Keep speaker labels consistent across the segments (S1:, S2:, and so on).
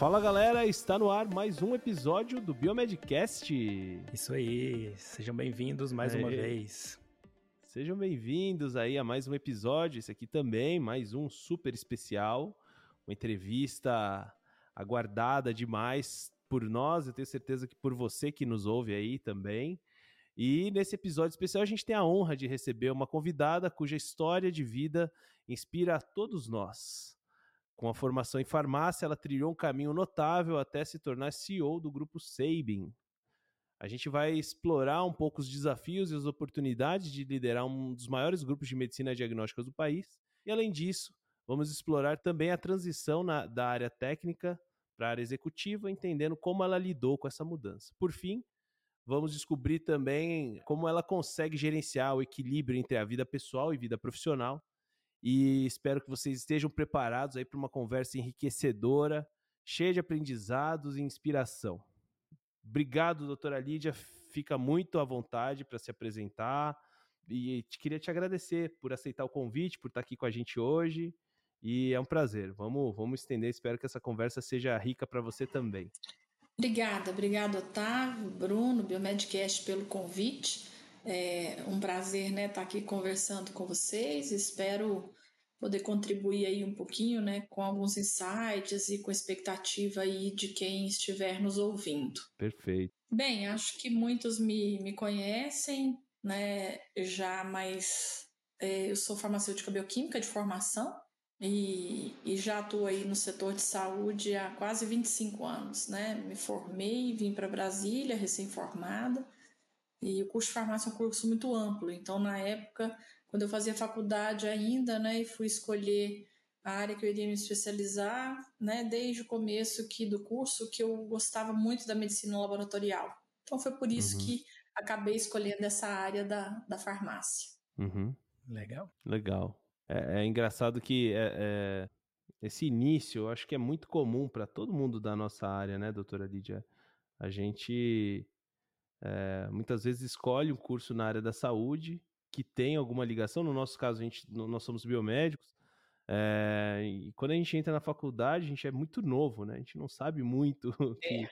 S1: Fala galera, está no ar mais um episódio do Biomedcast.
S2: Isso aí, sejam bem-vindos mais uma vez.
S1: Sejam bem-vindos aí a mais um episódio, esse aqui também, mais um super especial, uma entrevista aguardada demais por nós, eu tenho certeza que por você que nos ouve aí também. E nesse episódio especial a gente tem a honra de receber uma convidada cuja história de vida inspira a todos nós. Com a formação em farmácia, ela trilhou um caminho notável até se tornar CEO do grupo Sabin. A gente vai explorar um pouco os desafios e as oportunidades de liderar um dos maiores grupos de medicina diagnóstica do país. E além disso, vamos explorar também a transição na, da área técnica para a área executiva, entendendo como ela lidou com essa mudança. Por fim, vamos descobrir também como ela consegue gerenciar o equilíbrio entre a vida pessoal e vida profissional e espero que vocês estejam preparados aí para uma conversa enriquecedora, cheia de aprendizados e inspiração. Obrigado, doutora Lídia. Fica muito à vontade para se apresentar. E queria te agradecer por aceitar o convite, por estar aqui com a gente hoje. E é um prazer. Vamos, vamos estender. Espero que essa conversa seja rica para você também.
S3: Obrigada, obrigado, Otávio, Bruno, Biomedcast, pelo convite. É um prazer né, estar aqui conversando com vocês. Espero poder contribuir aí um pouquinho né, com alguns insights e com expectativa aí de quem estiver nos ouvindo.
S1: Perfeito.
S3: Bem, acho que muitos me, me conhecem né, já, mas é, eu sou farmacêutica bioquímica de formação e, e já atuo aí no setor de saúde há quase 25 anos. Né? Me formei, vim para Brasília recém-formada e o curso de farmácia é um curso muito amplo, então na época, quando eu fazia faculdade ainda, né, e fui escolher a área que eu iria me especializar, né, desde o começo que do curso, que eu gostava muito da medicina laboratorial. Então foi por isso uhum. que acabei escolhendo essa área da, da farmácia.
S1: Uhum.
S2: Legal.
S1: Legal. É, é engraçado que é, é, esse início, eu acho que é muito comum para todo mundo da nossa área, né, doutora Lídia? A gente é, muitas vezes escolhe um curso na área da saúde que tem alguma ligação. No nosso caso, a gente, nós somos biomédicos. É, e quando a gente entra na faculdade, a gente é muito novo, né? A gente não sabe muito o que, é.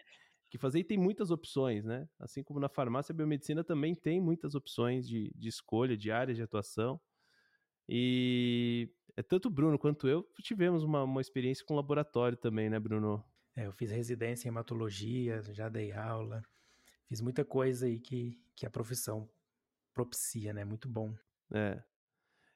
S1: que fazer e tem muitas opções, né? Assim como na farmácia, a biomedicina também tem muitas opções de, de escolha, de áreas de atuação. E é tanto o Bruno quanto eu tivemos uma, uma experiência com laboratório também, né, Bruno?
S2: É, eu fiz residência em hematologia, já dei aula. Fiz muita coisa aí que, que a profissão propicia, né? Muito bom.
S1: É.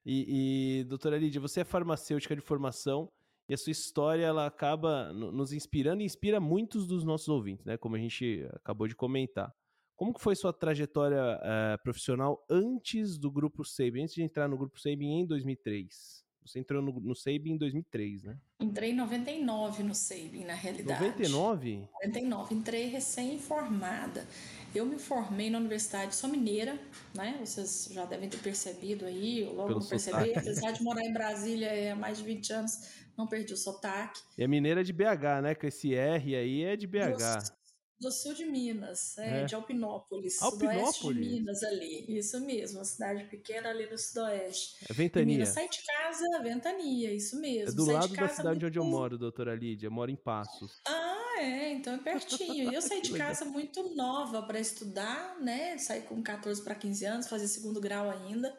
S1: E, e, doutora Lídia, você é farmacêutica de formação e a sua história ela acaba nos inspirando e inspira muitos dos nossos ouvintes, né? Como a gente acabou de comentar. Como que foi sua trajetória uh, profissional antes do Grupo Sabin, antes de entrar no Grupo Sabin em 2003? Você entrou no, no Sabin em 2003, né?
S3: Entrei em 99 no Sabin, na realidade.
S1: 99?
S3: 99. Entrei recém-formada. Eu me formei na Universidade, sou mineira, né? Vocês já devem ter percebido aí, logo Pelo perceber. Apesar de morar em Brasília há mais de 20 anos, não perdi o sotaque.
S1: E a mineira é de BH, né? Com esse R aí é de BH
S3: do sul de Minas, é, é. de Alpinópolis, Alpinópolis, sudoeste de Minas ali. Isso mesmo, uma cidade pequena ali no sudoeste.
S1: É Ventania.
S3: Minas, sai de casa, Ventania, isso mesmo.
S1: É do sai lado da cidade muito... onde eu moro, doutora Lídia, eu moro em Passos.
S3: Ah, é, então é pertinho. E eu saí de casa muito nova para estudar, né? Saí com 14 para 15 anos, fazer segundo grau ainda.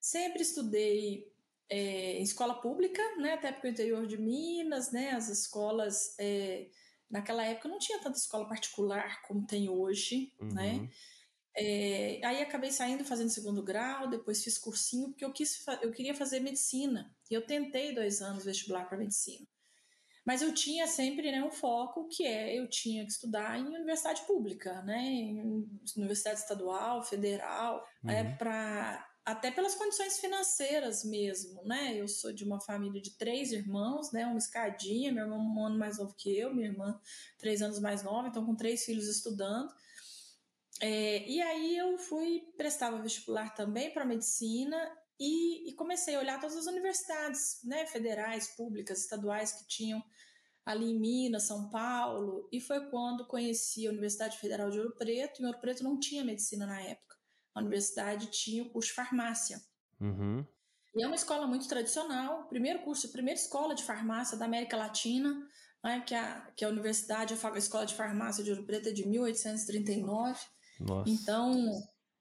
S3: Sempre estudei é, em escola pública, né? Até porque o interior de Minas, né? As escolas... É, Naquela época não tinha tanta escola particular como tem hoje, uhum. né? É, aí acabei saindo fazendo segundo grau, depois fiz cursinho, porque eu, quis, eu queria fazer medicina. E eu tentei dois anos vestibular para medicina. Mas eu tinha sempre né, um foco que é eu tinha que estudar em universidade pública, né? Em universidade estadual, federal, uhum. é, para até pelas condições financeiras mesmo, né? Eu sou de uma família de três irmãos, né? Uma escadinha, meu irmão um ano mais novo que eu, minha irmã três anos mais nova, então com três filhos estudando. É, e aí eu fui prestava vestibular também para medicina e, e, comecei a olhar todas as universidades, né? Federais, públicas, estaduais que tinham ali em Minas, São Paulo, e foi quando conheci a Universidade Federal de Ouro Preto. E Ouro Preto não tinha medicina na época a universidade tinha o curso de farmácia.
S1: Uhum.
S3: E é uma escola muito tradicional, primeiro curso, primeira escola de farmácia da América Latina, né, que, a, que a universidade, a Escola de Farmácia de Ouro Preto é de 1839. Nossa. Então,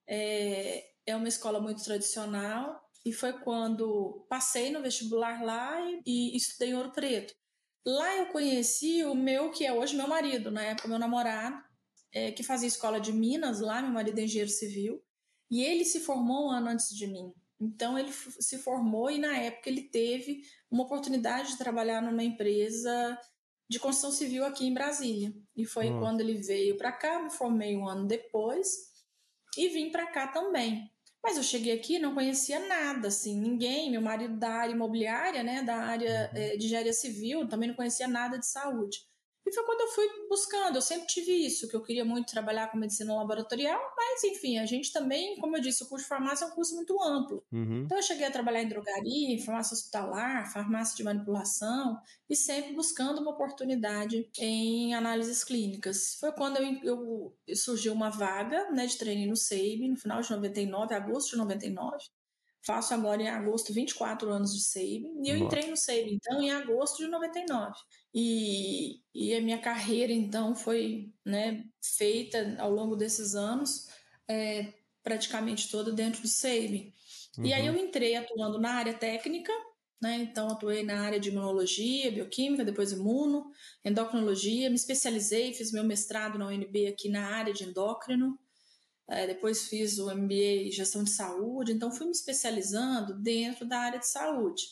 S3: é, é uma escola muito tradicional e foi quando passei no vestibular lá e, e estudei em Ouro Preto. Lá eu conheci o meu, que é hoje meu marido, na época meu namorado, é, que fazia escola de Minas lá, meu marido é engenheiro civil, e ele se formou um ano antes de mim. Então ele se formou e na época ele teve uma oportunidade de trabalhar numa empresa de construção civil aqui em Brasília. E foi hum. quando ele veio para cá, me formei um ano depois e vim para cá também. Mas eu cheguei aqui não conhecia nada, assim, ninguém. Meu marido da área imobiliária, né, da área é, de engenharia civil, também não conhecia nada de saúde. E foi quando eu fui buscando. Eu sempre tive isso, que eu queria muito trabalhar com medicina laboratorial, mas enfim, a gente também, como eu disse, o curso de farmácia é um curso muito amplo. Uhum. Então eu cheguei a trabalhar em drogaria, farmácia hospitalar, farmácia de manipulação e sempre buscando uma oportunidade em análises clínicas. Foi quando eu, eu surgiu uma vaga né, de treino no SEIB, no final de 99, agosto de 99. Faço agora em agosto 24 anos de SEIB. E eu entrei no SEIB, então, em agosto de 99. E, e a minha carreira, então, foi né, feita ao longo desses anos, é, praticamente toda dentro do SEIB. Uhum. E aí eu entrei atuando na área técnica, né? Então, atuei na área de imunologia, bioquímica, depois imuno, endocrinologia, me especializei, fiz meu mestrado na UNB aqui na área de endócrino. É, depois fiz o MBA em gestão de saúde, então fui me especializando dentro da área de saúde.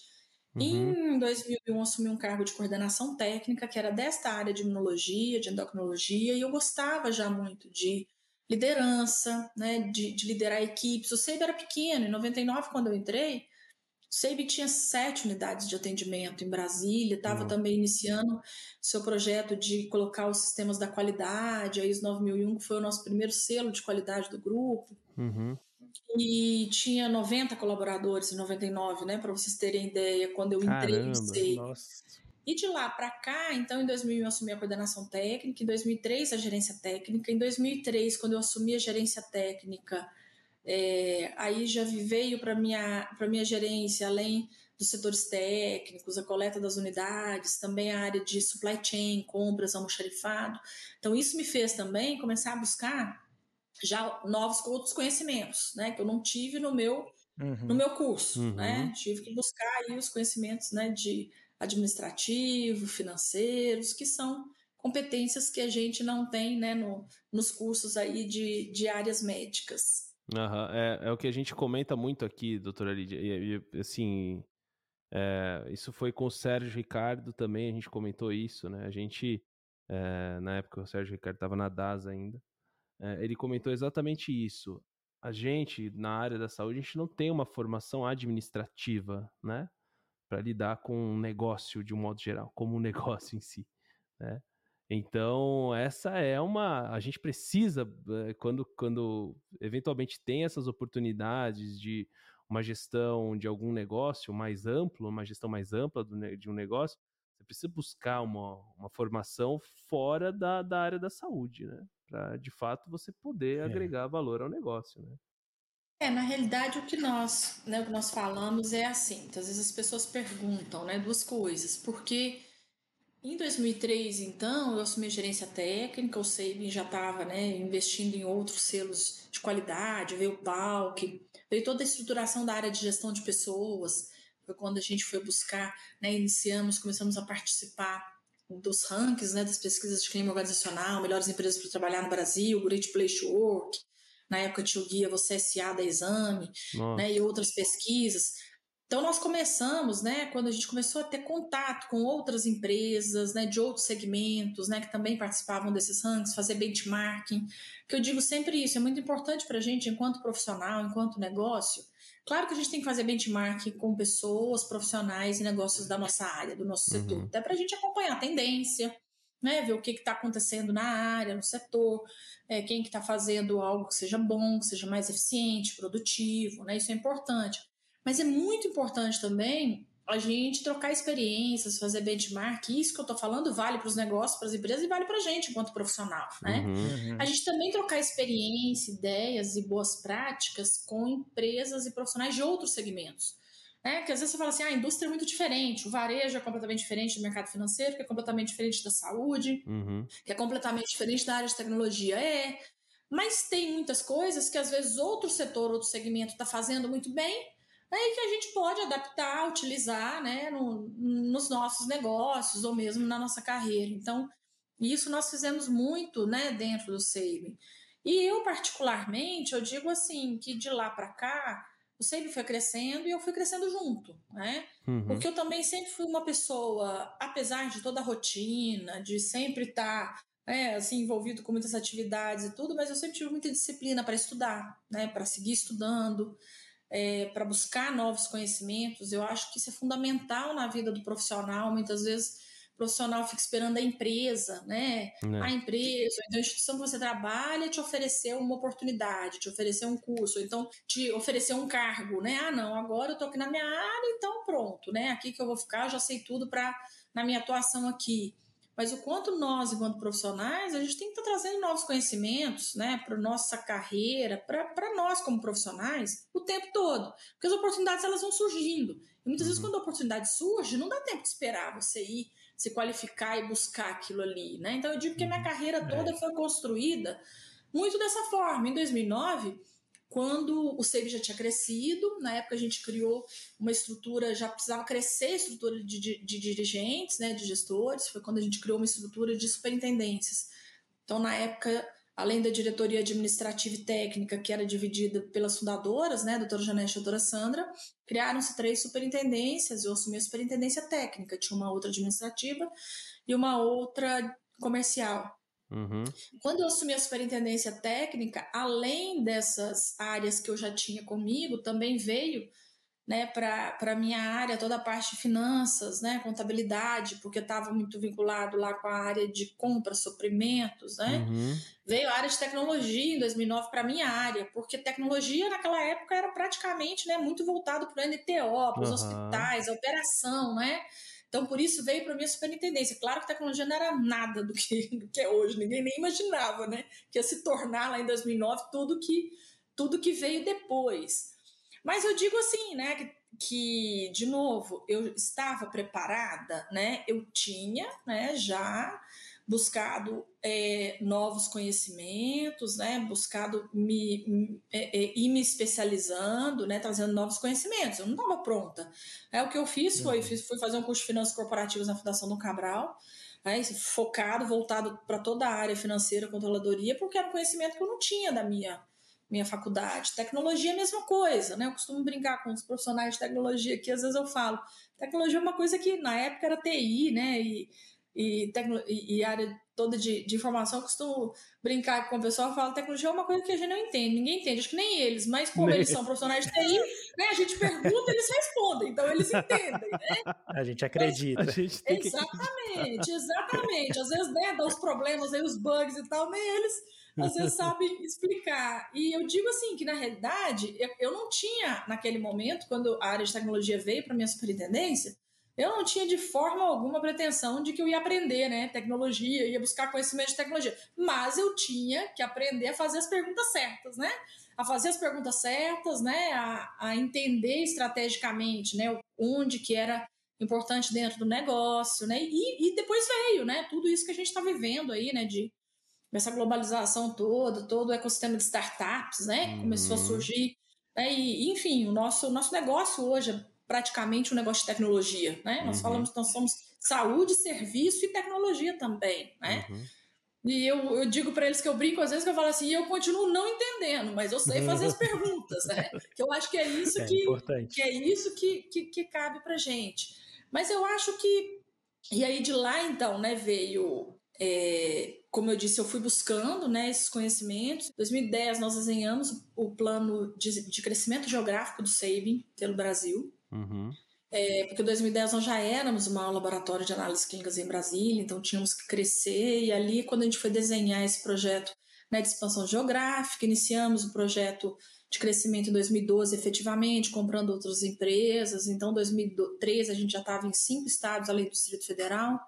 S3: Uhum. Em 2001 assumi um cargo de coordenação técnica, que era desta área de imunologia, de endocrinologia, e eu gostava já muito de liderança, né, de, de liderar equipes. O SEIB era pequeno, em 99 quando eu entrei, SEIB tinha sete unidades de atendimento em Brasília, estava uhum. também iniciando seu projeto de colocar os sistemas da qualidade, a ISO 9001, que foi o nosso primeiro selo de qualidade do grupo. Uhum. E tinha 90 colaboradores em 99, né? Para vocês terem ideia, quando eu Caramba, entrei no SEIB. E de lá para cá, então em 2001 eu assumi a coordenação técnica, em 2003 a gerência técnica, em 2003 quando eu assumi a gerência técnica, é, aí já veio para minha para minha gerência, além dos setores técnicos, a coleta das unidades, também a área de supply chain, compras, almoxarifado. Então isso me fez também começar a buscar já novos outros conhecimentos, né, que eu não tive no meu uhum. no meu curso, uhum. né? Tive que buscar aí os conhecimentos, né, de administrativo, financeiros, que são competências que a gente não tem, né, no, nos cursos aí de, de áreas médicas.
S1: Uhum. É, é o que a gente comenta muito aqui, doutora Lídia. E, e assim, é, isso foi com o Sérgio Ricardo também, a gente comentou isso, né? A gente, é, na época o Sérgio Ricardo estava na DAS ainda, é, ele comentou exatamente isso. A gente, na área da saúde, a gente não tem uma formação administrativa, né? Para lidar com um negócio de um modo geral, como um negócio em si, né? Então, essa é uma. A gente precisa, eh, quando, quando eventualmente tem essas oportunidades de uma gestão de algum negócio mais amplo, uma gestão mais ampla do, de um negócio, você precisa buscar uma, uma formação fora da, da área da saúde, né? Para de fato você poder é. agregar valor ao negócio, né?
S3: É, na realidade o que nós, né, o que nós falamos é assim, às vezes as pessoas perguntam, né, duas coisas, porque em 2003, então, eu assumi a gerência técnica, o Sabin já estava né, investindo em outros selos de qualidade, veio o PALC, veio toda a estruturação da área de gestão de pessoas, foi quando a gente foi buscar, né, iniciamos, começamos a participar dos rankings, né, das pesquisas de clima organizacional, melhores empresas para trabalhar no Brasil, Great Place to Work, na época tinha o guia Você SA da Exame, né, e outras pesquisas, então nós começamos, né, quando a gente começou a ter contato com outras empresas, né, de outros segmentos, né, que também participavam desses rankings, fazer benchmarking, que eu digo sempre isso, é muito importante para a gente enquanto profissional, enquanto negócio. Claro que a gente tem que fazer benchmarking com pessoas profissionais e negócios da nossa área, do nosso setor, uhum. até para a gente acompanhar a tendência, né, ver o que está acontecendo na área, no setor, é, quem que está fazendo algo que seja bom, que seja mais eficiente, produtivo, né, isso é importante. Mas é muito importante também a gente trocar experiências, fazer benchmark. Isso que eu estou falando vale para os negócios, para as empresas e vale para a gente enquanto profissional, né? Uhum, uhum. A gente também trocar experiência, ideias e boas práticas com empresas e profissionais de outros segmentos. né? Que às vezes você fala assim, ah, a indústria é muito diferente, o varejo é completamente diferente do mercado financeiro, que é completamente diferente da saúde, uhum. que é completamente diferente da área de tecnologia. É, mas tem muitas coisas que às vezes outro setor, outro segmento está fazendo muito bem, e que a gente pode adaptar, utilizar né, no, nos nossos negócios ou mesmo na nossa carreira. Então, isso nós fizemos muito né, dentro do SEIB. E eu, particularmente, eu digo assim, que de lá para cá, o SEIB foi crescendo e eu fui crescendo junto, né? Uhum. Porque eu também sempre fui uma pessoa, apesar de toda a rotina, de sempre estar tá, né, assim, envolvido com muitas atividades e tudo, mas eu sempre tive muita disciplina para estudar, né? Para seguir estudando, é, para buscar novos conhecimentos. Eu acho que isso é fundamental na vida do profissional. Muitas vezes o profissional fica esperando a empresa, né? É. A empresa, então a instituição que você trabalha te oferecer uma oportunidade, te oferecer um curso, então te oferecer um cargo, né? Ah, não, agora eu tô aqui na minha área, então pronto, né? Aqui que eu vou ficar, eu já sei tudo para na minha atuação aqui. Mas o quanto nós, enquanto profissionais, a gente tem que estar tá trazendo novos conhecimentos né, para nossa carreira, para nós como profissionais, o tempo todo. Porque as oportunidades elas vão surgindo. E muitas vezes, uhum. quando a oportunidade surge, não dá tempo de esperar você ir se qualificar e buscar aquilo ali, né? Então eu digo que a minha uhum. carreira é. toda foi construída muito dessa forma. Em 2009, quando o SEIB já tinha crescido, na época a gente criou uma estrutura, já precisava crescer a estrutura de, de, de dirigentes, né, de gestores, foi quando a gente criou uma estrutura de superintendências. Então, na época, além da diretoria administrativa e técnica, que era dividida pelas fundadoras, né, doutora Janete e doutora Sandra, criaram-se três superintendências, eu assumi a superintendência técnica, tinha uma outra administrativa e uma outra comercial. Uhum. Quando eu assumi a superintendência técnica, além dessas áreas que eu já tinha comigo, também veio né, para a minha área, toda a parte de finanças, né, contabilidade, porque estava muito vinculado lá com a área de compra, suprimentos, né? Uhum. Veio a área de tecnologia em 2009 para a minha área, porque tecnologia naquela época era praticamente né, muito voltado para o NTO, para os uhum. hospitais, a operação, né? Então, por isso veio para a minha superintendência. Claro que a tecnologia não era nada do que, do que é hoje, ninguém nem imaginava, né? Que ia se tornar lá em 2009 tudo que, tudo que veio depois. Mas eu digo assim, né, que, que de novo, eu estava preparada, né? Eu tinha, né, já buscado é, novos conhecimentos, né, buscado me, me é, é, ir me especializando, né, trazendo novos conhecimentos. Eu não estava pronta. É, o que eu fiz foi, uhum. fui fazer um curso de finanças corporativas na Fundação do Cabral, né, focado, voltado para toda a área financeira, controladoria, porque era um conhecimento que eu não tinha da minha minha faculdade. Tecnologia é a mesma coisa, né? Eu costumo brincar com os profissionais de tecnologia que às vezes eu falo, tecnologia é uma coisa que na época era TI, né? E, e, tecno, e, e área toda de, de, informação, eu costumo brincar com o pessoal e falo, tecnologia é uma coisa que a gente não entende, ninguém entende, acho que nem eles, mas como eles são profissionais de TI, né, a gente pergunta, eles respondem, então eles entendem, né?
S2: A gente acredita.
S3: Mas,
S2: a gente
S3: exatamente, exatamente. Às vezes, né, dá os problemas aí, os bugs e tal, nem eles às vezes sabe explicar. E eu digo assim que na realidade eu, eu não tinha naquele momento quando a área de tecnologia veio para minha superintendência, eu não tinha de forma alguma pretensão de que eu ia aprender, né, tecnologia, ia buscar conhecimento de tecnologia, mas eu tinha que aprender a fazer as perguntas certas, né? A fazer as perguntas certas, né, a, a entender estrategicamente, né, onde que era importante dentro do negócio, né? E, e depois veio, né? Tudo isso que a gente está vivendo aí, né? De essa globalização toda, todo o ecossistema de startups, né? Uhum. Começou a surgir. Né? E, enfim, o nosso, nosso negócio hoje é praticamente um negócio de tecnologia, né? Nós uhum. falamos, nós somos saúde, serviço e tecnologia também, né? Uhum. E eu, eu digo para eles que eu brinco às vezes que eu falo assim, eu continuo não entendendo, mas eu sei fazer as perguntas, né? Que eu acho que é isso é que, que é isso que, que, que cabe para gente. Mas eu acho que e aí de lá então, né, veio é, como eu disse, eu fui buscando né, esses conhecimentos. Em 2010, nós desenhamos o plano de, de crescimento geográfico do SABIN pelo Brasil. Uhum. É, porque em 2010 nós já éramos um laboratório de análises clínicas em Brasília, então tínhamos que crescer. E ali, quando a gente foi desenhar esse projeto né, de expansão geográfica, iniciamos o projeto de crescimento em 2012 efetivamente, comprando outras empresas. Então, em 2013 a gente já estava em cinco estados além do Distrito Federal.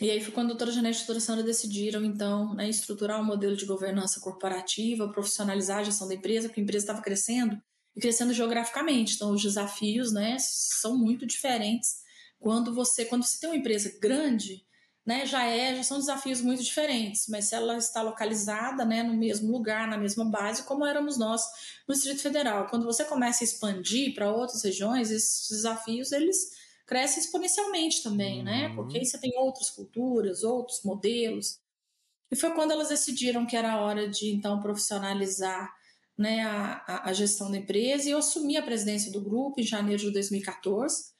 S3: E aí foi quando a doutora Janete e a doutora Sandra decidiram, então, né, estruturar um modelo de governança corporativa, profissionalizar a gestão da empresa, porque a empresa estava crescendo e crescendo geograficamente. Então, os desafios né, são muito diferentes quando você, quando você tem uma empresa grande, né, já é, já são desafios muito diferentes, mas se ela está localizada, né, no mesmo lugar, na mesma base, como éramos nós no Distrito Federal. Quando você começa a expandir para outras regiões, esses desafios eles crescem exponencialmente também, né? uhum. né? Porque aí você tem outras culturas, outros modelos. E foi quando elas decidiram que era hora de então profissionalizar né, a, a gestão da empresa e eu assumi a presidência do grupo em janeiro de 2014.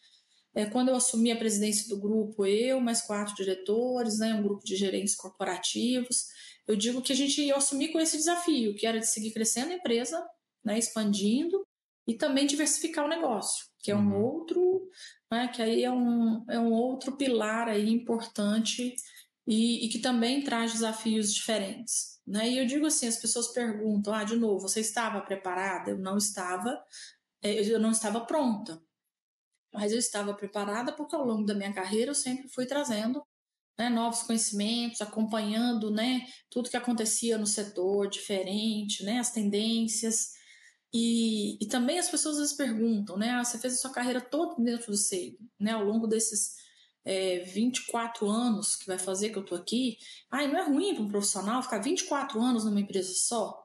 S3: É, quando eu assumi a presidência do grupo, eu, mais quatro diretores, né, um grupo de gerentes corporativos, eu digo que a gente ia assumir com esse desafio, que era de seguir crescendo a empresa, né, expandindo e também diversificar o negócio, que é um uhum. outro, né, que aí é um, é um outro pilar aí importante e, e que também traz desafios diferentes. Né? E eu digo assim, as pessoas perguntam, ah, de novo, você estava preparada? Eu não estava, é, eu não estava pronta mas eu estava preparada porque ao longo da minha carreira eu sempre fui trazendo né, novos conhecimentos, acompanhando né, tudo que acontecia no setor diferente, né, as tendências. E, e também as pessoas às vezes perguntam, né, ah, você fez a sua carreira toda dentro do SEIB, né, ao longo desses é, 24 anos que vai fazer que eu estou aqui. Ah, não é ruim para um profissional ficar 24 anos numa empresa só?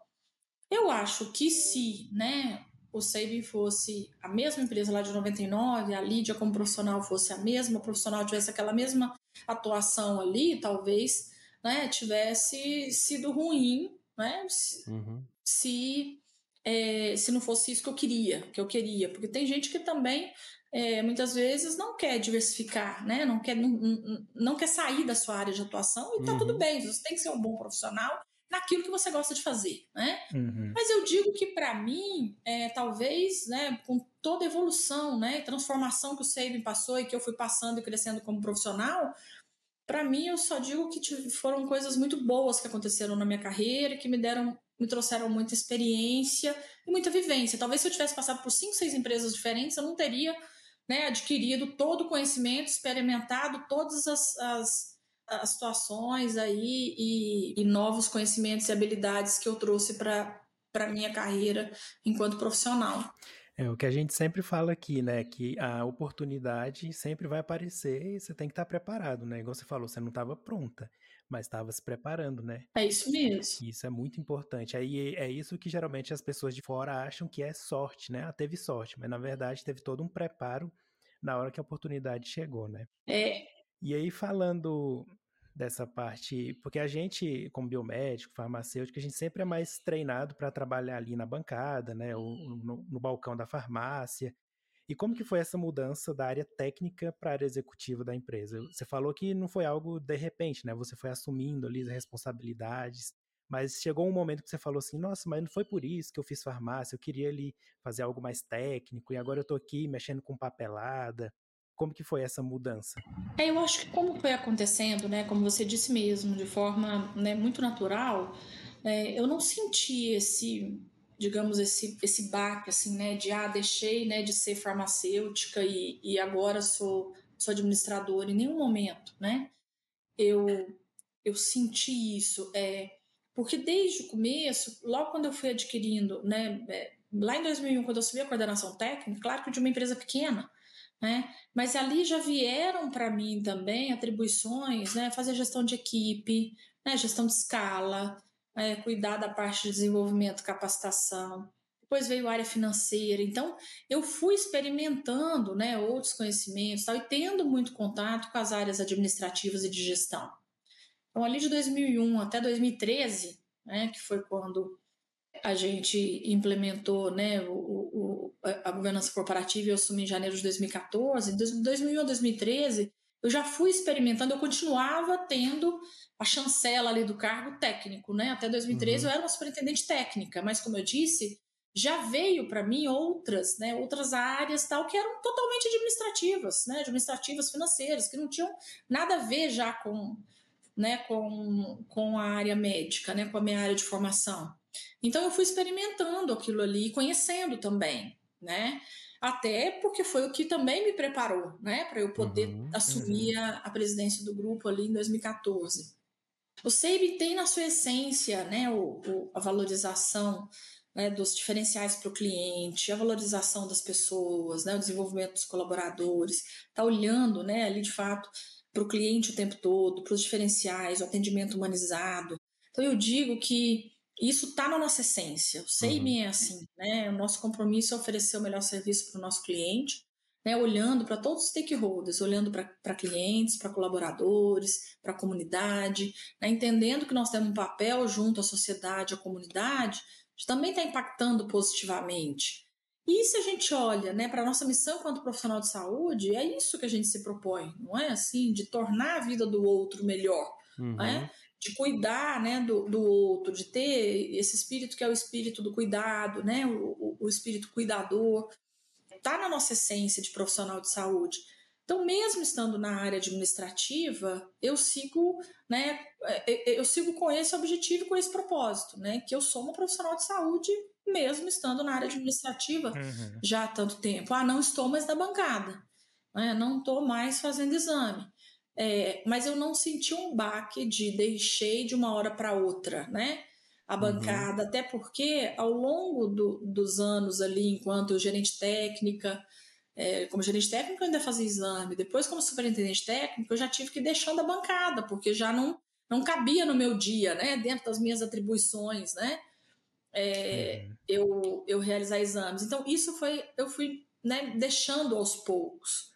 S3: Eu acho que se né, o Sabin fosse a mesma empresa lá de 99, a Lídia como profissional fosse a mesma, o profissional tivesse aquela mesma atuação ali, talvez né, tivesse sido ruim, né? Se, uhum. se, é, se não fosse isso que eu queria, que eu queria, porque tem gente que também é, muitas vezes não quer diversificar, né? Não quer, não, não quer sair da sua área de atuação e tá uhum. tudo bem, você tem que ser um bom profissional naquilo que você gosta de fazer, né? Uhum. Mas eu digo que para mim, é, talvez, né, com toda a evolução, né, transformação que o Saving passou e que eu fui passando e crescendo como profissional, para mim eu só digo que foram coisas muito boas que aconteceram na minha carreira, que me deram, me trouxeram muita experiência e muita vivência. Talvez se eu tivesse passado por cinco, seis empresas diferentes, eu não teria né, adquirido todo o conhecimento, experimentado todas as, as as situações aí e, e novos conhecimentos e habilidades que eu trouxe para a minha carreira enquanto profissional.
S2: É o que a gente sempre fala aqui, né? Que a oportunidade sempre vai aparecer e você tem que estar preparado, né? Igual você falou, você não estava pronta, mas estava se preparando, né?
S3: É isso mesmo.
S2: Isso é muito importante. Aí é isso que geralmente as pessoas de fora acham que é sorte, né? Ah, teve sorte, mas na verdade teve todo um preparo na hora que a oportunidade chegou, né?
S3: É.
S2: E aí falando dessa parte, porque a gente, como biomédico, farmacêutico, a gente sempre é mais treinado para trabalhar ali na bancada, né, ou no, no, balcão da farmácia. E como que foi essa mudança da área técnica para a área executiva da empresa? Você falou que não foi algo de repente, né? Você foi assumindo ali as responsabilidades, mas chegou um momento que você falou assim, nossa, mas não foi por isso que eu fiz farmácia, eu queria ali fazer algo mais técnico e agora eu estou aqui mexendo com papelada. Como que foi essa mudança?
S3: É, eu acho que como foi acontecendo, né, como você disse mesmo, de forma né, muito natural, é, eu não senti esse, digamos, esse, esse baque, assim, né, de, ah, deixei, né, de ser farmacêutica e, e agora sou, sou administradora, em nenhum momento, né, eu, eu senti isso, é, porque desde o começo, logo quando eu fui adquirindo, né, é, lá em 2001, quando eu assumi a coordenação técnica, claro que de uma empresa pequena, né? Mas ali já vieram para mim também atribuições, né? Fazer gestão de equipe, né? gestão de escala, é, cuidar da parte de desenvolvimento, capacitação. Depois veio a área financeira. Então, eu fui experimentando né, outros conhecimentos tal, e tendo muito contato com as áreas administrativas e de gestão. Então, ali de 2001 até 2013, né, que foi quando a gente implementou né, o, o, a governança corporativa eu assumi em janeiro de 2014. De 2001 a 2013, eu já fui experimentando, eu continuava tendo a chancela ali do cargo técnico. Né? Até 2013 uhum. eu era uma superintendente técnica, mas como eu disse, já veio para mim outras, né, outras áreas tal que eram totalmente administrativas, né, administrativas financeiras, que não tinham nada a ver já com, né, com, com a área médica, né, com a minha área de formação. Então eu fui experimentando aquilo ali, conhecendo também, né? Até porque foi o que também me preparou, né, para eu poder uhum, assumir uhum. A, a, presidência do grupo ali em 2014. O SEIB tem na sua essência, né, o, o, a valorização né, dos diferenciais para o cliente, a valorização das pessoas, né, o desenvolvimento dos colaboradores, está olhando né, ali de fato para o cliente o tempo todo, para os diferenciais, o atendimento humanizado. Então eu digo que isso está na nossa essência. O SEIMI uhum. é assim, né? O nosso compromisso é oferecer o melhor serviço para o nosso cliente, né? olhando para todos os stakeholders, olhando para clientes, para colaboradores, para a comunidade, né? entendendo que nós temos um papel junto à sociedade, à comunidade, de também estar tá impactando positivamente. E se a gente olha né, para a nossa missão enquanto profissional de saúde, é isso que a gente se propõe, não é assim? De tornar a vida do outro melhor. Uhum. Né? De cuidar né, do, do outro, de ter esse espírito que é o espírito do cuidado, né, o, o espírito cuidador, está na nossa essência de profissional de saúde. Então, mesmo estando na área administrativa, eu sigo, né, é, é, eu sigo com esse objetivo, com esse propósito, né, que eu sou uma profissional de saúde, mesmo estando na área administrativa uhum. já há tanto tempo. Ah, não estou mais na bancada, né, não estou mais fazendo exame. É, mas eu não senti um baque de deixei de uma hora para outra, né? A uhum. bancada, uhum. até porque ao longo do, dos anos ali, enquanto gerente técnica, é, como gerente técnico eu ainda fazia exame, depois como superintendente técnico eu já tive que ir deixando a bancada, porque já não, não cabia no meu dia, né? Dentro das minhas atribuições, né? É, uhum. eu, eu realizar exames. Então isso foi, eu fui né, deixando aos poucos.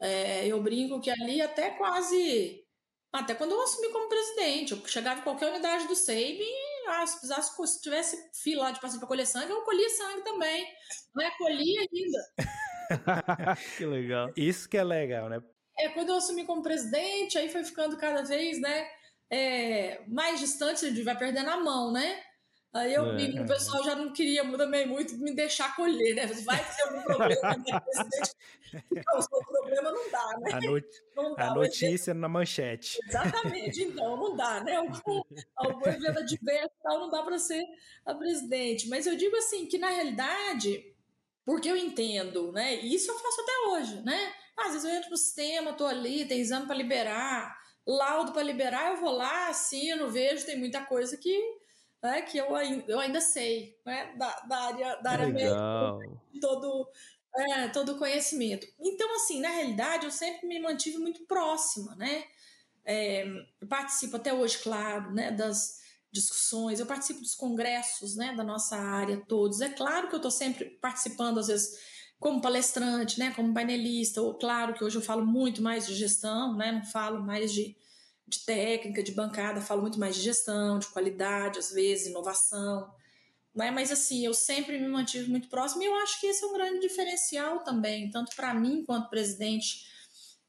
S3: É, eu brinco que ali até quase. Até quando eu assumi como presidente, eu chegava em qualquer unidade do SEIB ah, se precisasse, se tivesse fila lá de paciente para colher sangue, eu colhia sangue também. Não é colhia ainda.
S1: que legal.
S2: Isso que é legal, né?
S3: É, quando eu assumi como presidente, aí foi ficando cada vez, né, é, mais distante, a gente vai perdendo a mão, né? Aí eu que o pessoal já não queria também muito me deixar colher, né? Vai ter algum problema, né, o problema não dá, né?
S2: A, not... dá, a notícia na manchete.
S3: Exatamente, então, não dá, né? Algum, algum evento adverso tal, não dá para ser a presidente. Mas eu digo assim, que na realidade, porque eu entendo, né? E isso eu faço até hoje, né? Às vezes eu entro no sistema, tô ali, tem exame para liberar, laudo para liberar, eu vou lá, assino, vejo, tem muita coisa que né, que eu, eu ainda sei, né, da, da área, da área
S1: médica,
S3: todo, é, todo o conhecimento. Então, assim, na realidade, eu sempre me mantive muito próxima, né? É, participo até hoje, claro, né, das discussões, eu participo dos congressos, né, da nossa área todos. É claro que eu estou sempre participando, às vezes, como palestrante, né, como painelista, ou claro que hoje eu falo muito mais de gestão, né, não falo mais de de técnica, de bancada, falo muito mais de gestão, de qualidade, às vezes, inovação. Né? Mas assim, eu sempre me mantive muito próximo e eu acho que esse é um grande diferencial também, tanto para mim, enquanto presidente,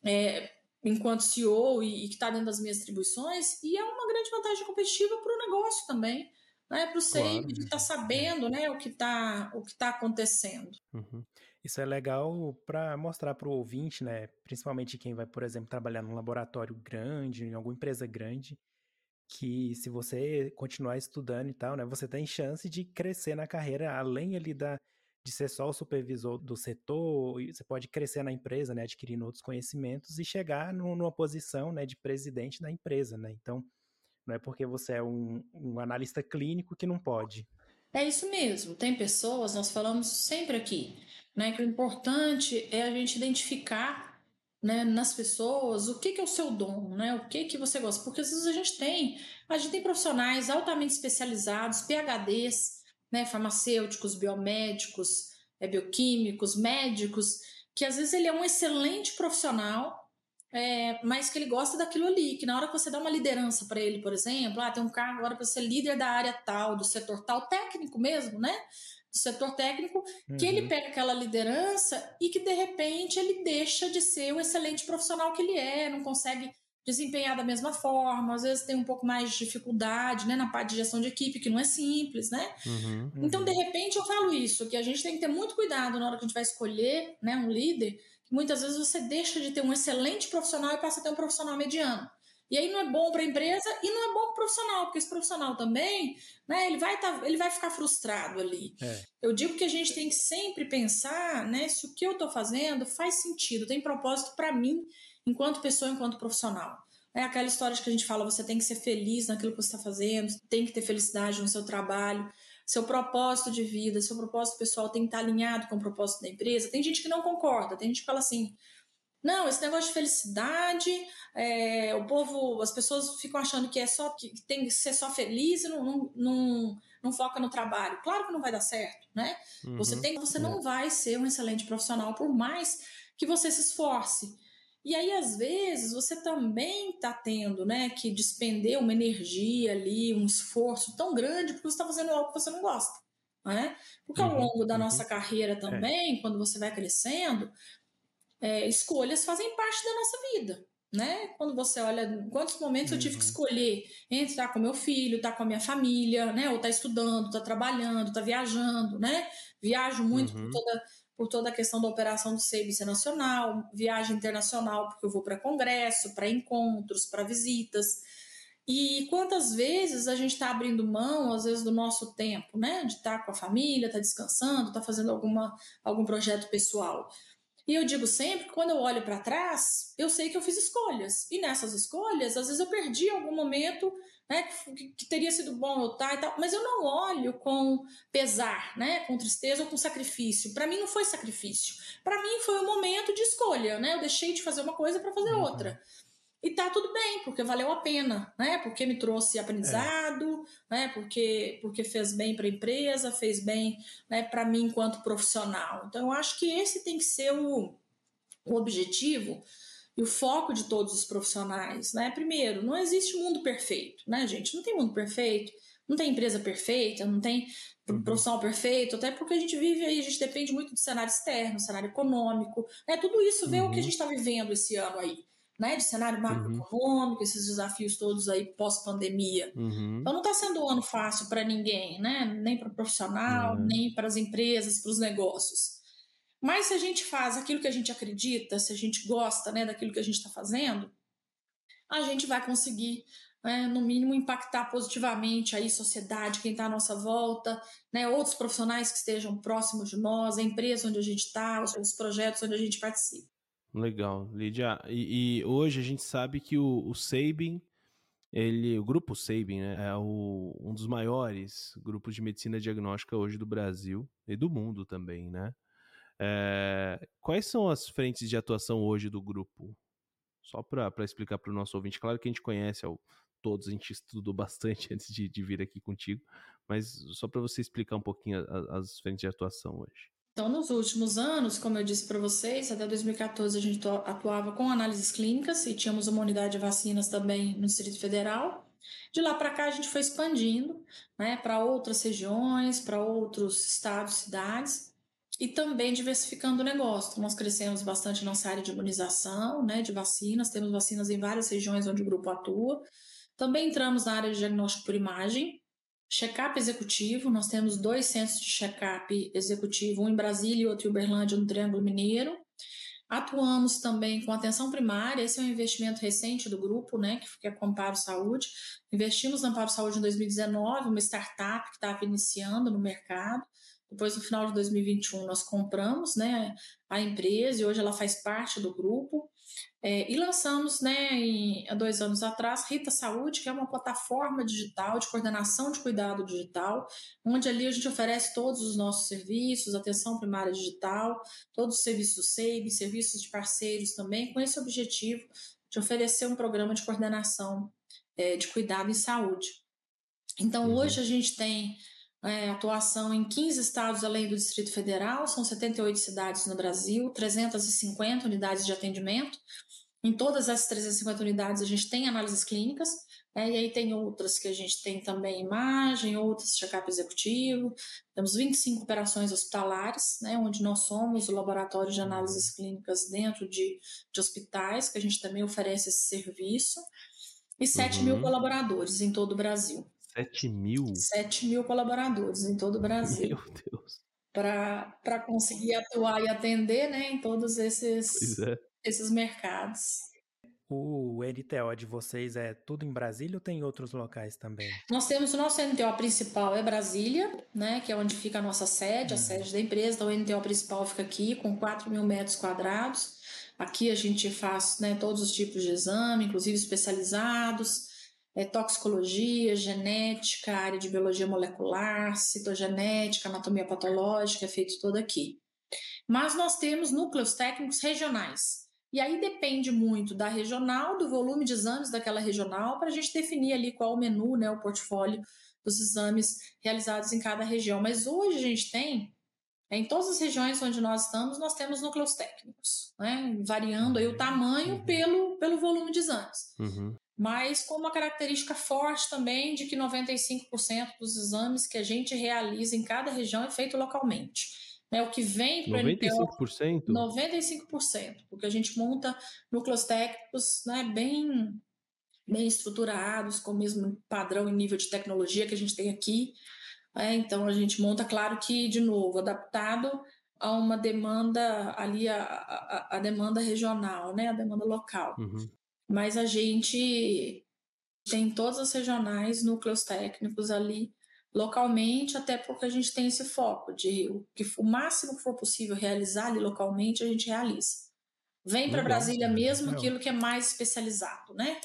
S3: é, enquanto CEO e, e que está dentro das minhas atribuições, e é uma grande vantagem competitiva para o negócio também. Né, para o claro. de estar tá sabendo né, o que está tá acontecendo.
S2: Uhum. Isso é legal para mostrar para o ouvinte, né? Principalmente quem vai, por exemplo, trabalhar num laboratório grande, em alguma empresa grande, que se você continuar estudando e tal, né, você tem chance de crescer na carreira, além ali da de ser só o supervisor do setor, você pode crescer na empresa, né, adquirindo outros conhecimentos e chegar numa posição, né, de presidente da empresa, né? Então, não é porque você é um, um analista clínico que não pode.
S3: É isso mesmo. Tem pessoas, nós falamos sempre aqui, né? Que o importante é a gente identificar né, nas pessoas o que, que é o seu dom, né? O que que você gosta. Porque às vezes a gente tem, a gente tem profissionais altamente especializados, PhDs, né, farmacêuticos, biomédicos, é, bioquímicos, médicos, que às vezes ele é um excelente profissional, é, mas que ele gosta daquilo ali, que na hora que você dá uma liderança para ele, por exemplo, ah, tem um cargo agora para ser líder da área tal, do setor tal, técnico mesmo, né? do setor técnico, uhum. que ele uhum. pega aquela liderança e que de repente ele deixa de ser o excelente profissional que ele é, não consegue desempenhar da mesma forma, às vezes tem um pouco mais de dificuldade, né, na parte de gestão de equipe, que não é simples, né? Uhum, uhum. Então, de repente, eu falo isso, que a gente tem que ter muito cuidado na hora que a gente vai escolher, né, um líder, muitas vezes você deixa de ter um excelente profissional e passa a ter um profissional mediano. E aí não é bom para a empresa e não é bom para o profissional, porque esse profissional também, né, ele vai, tá, ele vai ficar frustrado ali. É. Eu digo que a gente tem que sempre pensar, né, se o que eu estou fazendo faz sentido, tem propósito para mim, enquanto pessoa, enquanto profissional. É aquela história que a gente fala, você tem que ser feliz naquilo que você está fazendo, tem que ter felicidade no seu trabalho. Seu propósito de vida, seu propósito pessoal tem que estar alinhado com o propósito da empresa. Tem gente que não concorda, tem gente que fala assim: não, esse negócio de felicidade, é, o povo, as pessoas ficam achando que é só que tem que ser só feliz e não, não, não, não foca no trabalho. Claro que não vai dar certo, né? Uhum, você tem, você é. não vai ser um excelente profissional por mais que você se esforce. E aí, às vezes, você também está tendo né, que despender uma energia ali, um esforço tão grande, porque você está fazendo algo que você não gosta. Né? Porque ao uhum, longo da uhum. nossa carreira é. também, quando você vai crescendo, é, escolhas fazem parte da nossa vida. Né? Quando você olha, em quantos momentos uhum. eu tive que uhum. escolher entre estar com meu filho, estar com a minha família, né? Ou estar estudando, estar trabalhando, estar viajando, né? Viajo muito por toda por toda a questão da operação do CIBC nacional, viagem internacional, porque eu vou para congresso, para encontros, para visitas. E quantas vezes a gente está abrindo mão, às vezes, do nosso tempo, né? De estar tá com a família, estar tá descansando, estar tá fazendo alguma, algum projeto pessoal. E eu digo sempre que quando eu olho para trás, eu sei que eu fiz escolhas. E nessas escolhas, às vezes eu perdi algum momento né, que, que, teria sido bom eu estar e tal, mas eu não olho com pesar, né, com tristeza ou com sacrifício. Para mim não foi sacrifício. Para mim foi um momento de escolha, né? Eu deixei de fazer uma coisa para fazer uhum. outra. E tá tudo bem, porque valeu a pena, né? Porque me trouxe aprendizado, é. né? Porque porque fez bem para a empresa, fez bem, né, para mim enquanto profissional. Então eu acho que esse tem que ser o, o objetivo e o foco de todos os profissionais, né? Primeiro, não existe mundo perfeito, né, gente? Não tem mundo perfeito, não tem empresa perfeita, não tem uhum. profissional perfeito, até porque a gente vive aí, a gente depende muito do cenário externo, cenário econômico, né? Tudo isso vê uhum. o que a uhum. gente está vivendo esse ano aí, né? De cenário macroeconômico, uhum. esses desafios todos aí pós-pandemia. Uhum. Então não está sendo um ano fácil para ninguém, né? Nem para o profissional, nem para as empresas, para os negócios. Mas se a gente faz aquilo que a gente acredita, se a gente gosta né, daquilo que a gente está fazendo, a gente vai conseguir, né, no mínimo, impactar positivamente aí a sociedade, quem está à nossa volta, né, outros profissionais que estejam próximos de nós, a empresa onde a gente está, os, os, projetos onde a gente participa.
S1: Legal, Lídia. E, e hoje a gente sabe que o, o Sabin, ele, o grupo Sabin, né, é o, um dos maiores grupos de medicina diagnóstica hoje do Brasil e do mundo também, né? É, quais são as frentes de atuação hoje do grupo? Só para explicar para o nosso ouvinte. Claro que a gente conhece ao, todos, a gente estudou bastante antes de, de vir aqui contigo, mas só para você explicar um pouquinho as, as frentes de atuação hoje.
S3: Então, nos últimos anos, como eu disse para vocês, até 2014 a gente atuava com análises clínicas e tínhamos uma unidade de vacinas também no Distrito Federal. De lá para cá a gente foi expandindo né, para outras regiões, para outros estados, cidades e também diversificando o negócio. Nós crescemos bastante nossa área de imunização, né, de vacinas, temos vacinas em várias regiões onde o grupo atua. Também entramos na área de diagnóstico por imagem, check-up executivo, nós temos dois centros de check-up executivo, um em Brasília e outro em Uberlândia, no Triângulo Mineiro. Atuamos também com atenção primária, esse é um investimento recente do grupo, né, que é com Amparo Saúde. Investimos na Amparo Saúde em 2019, uma startup que estava iniciando no mercado. Depois, no final de 2021, nós compramos né, a empresa e hoje ela faz parte do grupo. É, e lançamos, né, em, há dois anos atrás, Rita Saúde, que é uma plataforma digital de coordenação de cuidado digital, onde ali a gente oferece todos os nossos serviços, atenção primária digital, todos os serviços SEIB, serviços de parceiros também, com esse objetivo de oferecer um programa de coordenação é, de cuidado em saúde. Então, uhum. hoje a gente tem é, atuação em 15 estados além do Distrito Federal, são 78 cidades no Brasil, 350 unidades de atendimento. Em todas essas 350 unidades a gente tem análises clínicas, né, e aí tem outras que a gente tem também imagem, outras check-up executivo. Temos 25 operações hospitalares, né, onde nós somos o laboratório de análises clínicas dentro de, de hospitais, que a gente também oferece esse serviço, e 7 uhum. mil colaboradores em todo o Brasil.
S1: 7 mil?
S3: 7 mil colaboradores em todo o Brasil.
S1: Meu Deus.
S3: Para conseguir atuar e atender né, em todos esses, é. esses mercados.
S2: O NTO de vocês é tudo em Brasília ou tem outros locais também?
S3: Nós temos o nosso NTO principal é Brasília, né, que é onde fica a nossa sede, a uhum. sede da empresa. Então, o NTO principal fica aqui com 4 mil metros quadrados. Aqui a gente faz né, todos os tipos de exame, inclusive especializados. É, toxicologia, genética, área de biologia molecular, citogenética, anatomia patológica, é feito todo aqui. Mas nós temos núcleos técnicos regionais. E aí depende muito da regional, do volume de exames daquela regional, para a gente definir ali qual o menu, né, o portfólio dos exames realizados em cada região. Mas hoje a gente tem, em todas as regiões onde nós estamos, nós temos núcleos técnicos, né, variando aí o tamanho uhum. pelo, pelo volume de exames. Uhum. Mas com uma característica forte também de que 95% dos exames que a gente realiza em cada região é feito localmente. Né, o que vem
S1: para o NPO...
S3: 95%? porque a gente monta núcleos técnicos né, bem, bem estruturados, com o mesmo padrão e nível de tecnologia que a gente tem aqui. É, então, a gente monta, claro que, de novo, adaptado a uma demanda ali, a, a, a demanda regional, né, a demanda local. Uhum. Mas a gente tem todas as regionais, núcleos técnicos ali localmente, até porque a gente tem esse foco de o, que, o máximo que for possível realizar ali localmente, a gente realiza. Vem para Brasília mesmo Legal. aquilo que é mais especializado, né?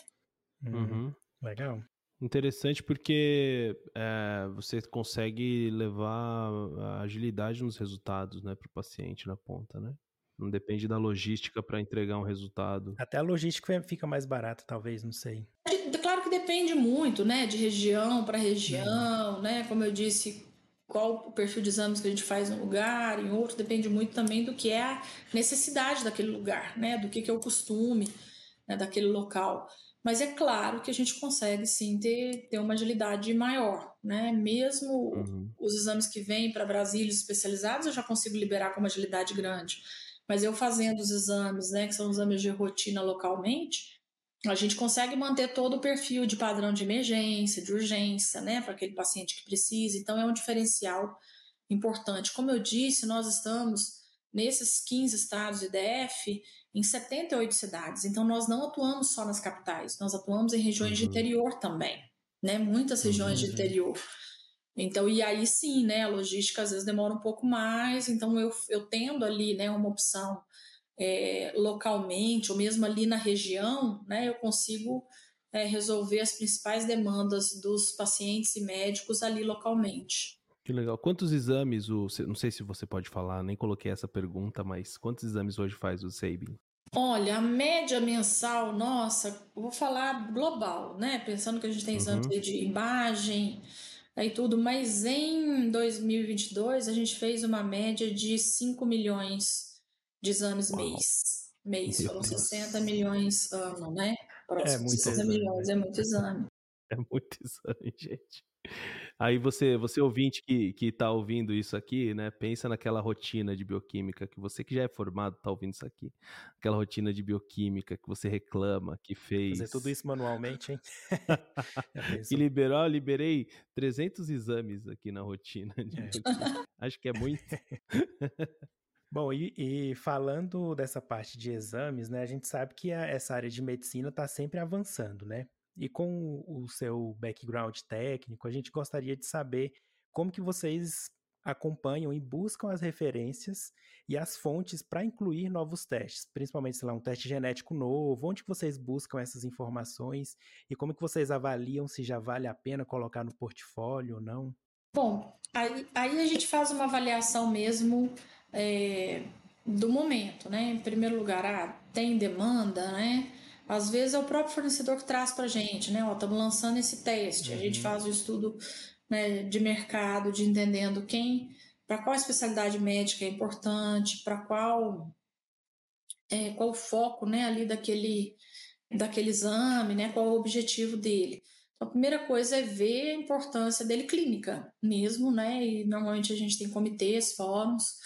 S1: Uhum. uhum. Legal. Interessante porque é, você consegue levar a agilidade nos resultados, né, para o paciente na ponta, né? Não depende da logística para entregar um resultado.
S2: Até a logística fica mais barata, talvez, não sei.
S3: Claro que depende muito, né, de região para região, né? Como eu disse, qual o perfil de exames que a gente faz em um lugar, em outro, depende muito também do que é a necessidade daquele lugar, né? Do que, que é o costume né, daquele local. Mas é claro que a gente consegue sim ter, ter uma agilidade maior, né? Mesmo uhum. os exames que vêm para Brasília especializados, eu já consigo liberar com uma agilidade grande. Mas eu fazendo os exames, né, que são exames de rotina localmente, a gente consegue manter todo o perfil de padrão de emergência, de urgência, né, para aquele paciente que precisa. Então, é um diferencial importante. Como eu disse, nós estamos nesses 15 estados de DF em 78 cidades. Então, nós não atuamos só nas capitais, nós atuamos em regiões uhum. de interior também, né, muitas regiões uhum. de interior. Então, e aí sim, né, a logística às vezes demora um pouco mais, então eu, eu tendo ali, né, uma opção é, localmente, ou mesmo ali na região, né, eu consigo é, resolver as principais demandas dos pacientes e médicos ali localmente.
S1: Que legal. Quantos exames, o, não sei se você pode falar, nem coloquei essa pergunta, mas quantos exames hoje faz o Sabin?
S3: Olha, a média mensal, nossa, vou falar global, né? Pensando que a gente tem exames uhum. de imagem, aí tudo, mas em 2022 a gente fez uma média de 5 milhões de exames Uau. mês. Mês, foram 60 milhões ano, né?
S1: Próximo, é muito 60 exame.
S3: milhões, é muito exame.
S1: É muito exame, gente. Aí você, você ouvinte que, que tá ouvindo isso aqui, né? Pensa naquela rotina de bioquímica que você que já é formado tá ouvindo isso aqui. Aquela rotina de bioquímica que você reclama, que fez.
S2: Fazer tudo isso manualmente, hein?
S1: é e liberou, liberei 300 exames aqui na rotina. É. Acho que é muito.
S2: Bom, e, e, falando dessa parte de exames, né, a gente sabe que a, essa área de medicina está sempre avançando, né? E com o seu background técnico, a gente gostaria de saber como que vocês acompanham e buscam as referências e as fontes para incluir novos testes, principalmente, sei lá, um teste genético novo, onde que vocês buscam essas informações e como que vocês avaliam se já vale a pena colocar no portfólio ou não?
S3: Bom, aí, aí a gente faz uma avaliação mesmo é, do momento, né? Em primeiro lugar, ah, tem demanda, né? Às vezes é o próprio fornecedor que traz para a gente, né? Estamos lançando esse teste, uhum. a gente uhum. faz o estudo né, de mercado, de entendendo quem, para qual especialidade médica é importante, para qual é, qual o foco, né, ali daquele daquele exame, né? Qual o objetivo dele. Então, a primeira coisa é ver a importância dele clínica mesmo, né? E normalmente a gente tem comitês, fóruns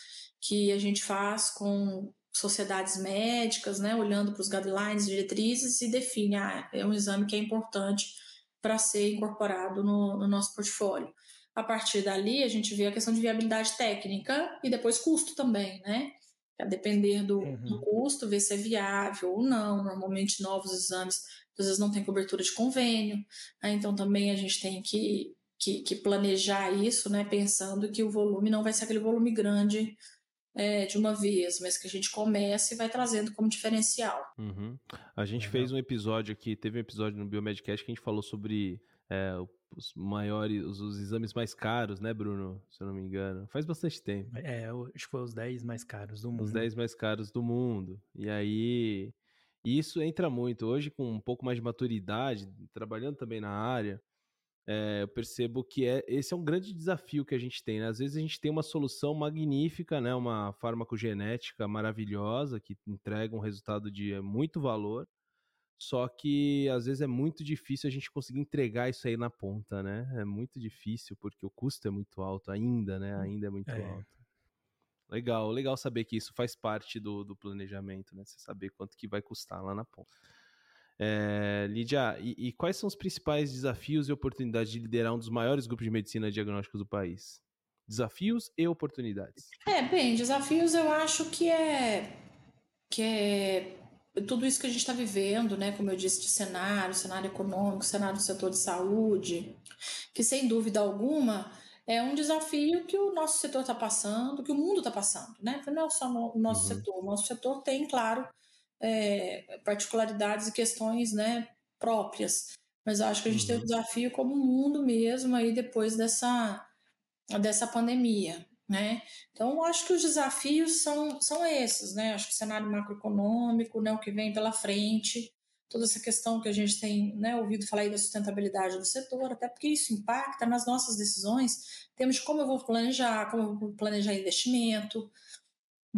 S3: que a gente faz com sociedades médicas, né, olhando para os guidelines, diretrizes e define, ah, é um exame que é importante para ser incorporado no, no, nosso portfólio. A partir dali, a gente vê a questão de viabilidade técnica e depois custo também, né? A depender do, uhum. do custo, ver se é viável ou não. Normalmente, novos exames, às vezes, não tem cobertura de convênio, né? então também a gente tem que, que, que planejar isso, né? Pensando que o volume não vai ser aquele volume grande é, de uma vez, mas que a gente comece e vai trazendo como diferencial.
S1: Uhum. A gente uhum. fez um episódio aqui, teve um episódio no Biomedcast que a gente falou sobre é, os maiores, os, os, exames mais caros, né, Bruno? Se eu não me engano. Faz bastante tempo.
S2: É, acho que foi os 10 mais caros do mundo.
S1: Os 10 mais caros do mundo. E aí, isso entra muito. Hoje, com um pouco mais de maturidade, trabalhando também na área, é, eu percebo que é, esse é um grande desafio que a gente tem. Né? Às vezes a gente tem uma solução magnífica, né? uma farmacogenética maravilhosa que entrega um resultado de muito valor, só que às vezes é muito difícil a gente conseguir entregar isso aí na ponta, né? É muito difícil porque o custo é muito alto ainda, né? Ainda é muito é. alto. Legal, legal saber que isso faz parte do, do planejamento, né? Você saber quanto que vai custar lá na ponta. É, Lídia, e, e, quais são os principais desafios e oportunidades de liderar um dos maiores grupos de medicina diagnósticos do país? Desafios e oportunidades.
S3: É, bem, desafios eu acho que é que é tudo isso que a gente está vivendo, né? Como eu disse, de cenário, cenário econômico, cenário do setor de saúde, que sem dúvida alguma é um desafio que o nosso setor está passando, que o mundo está passando, né? Não é só o nosso uhum. setor, o nosso setor tem, claro, é, particularidades e questões né, próprias. Mas acho que a gente uhum. tem um desafio como mundo mesmo aí depois dessa, dessa pandemia. Né? Então, acho que os desafios são, são esses, né? Acho que o cenário macroeconômico, né, o que vem pela frente, toda essa questão que a gente tem né, ouvido falar aí da sustentabilidade do setor, até porque isso impacta nas nossas decisões, temos de como eu vou planejar, como eu vou planejar investimento,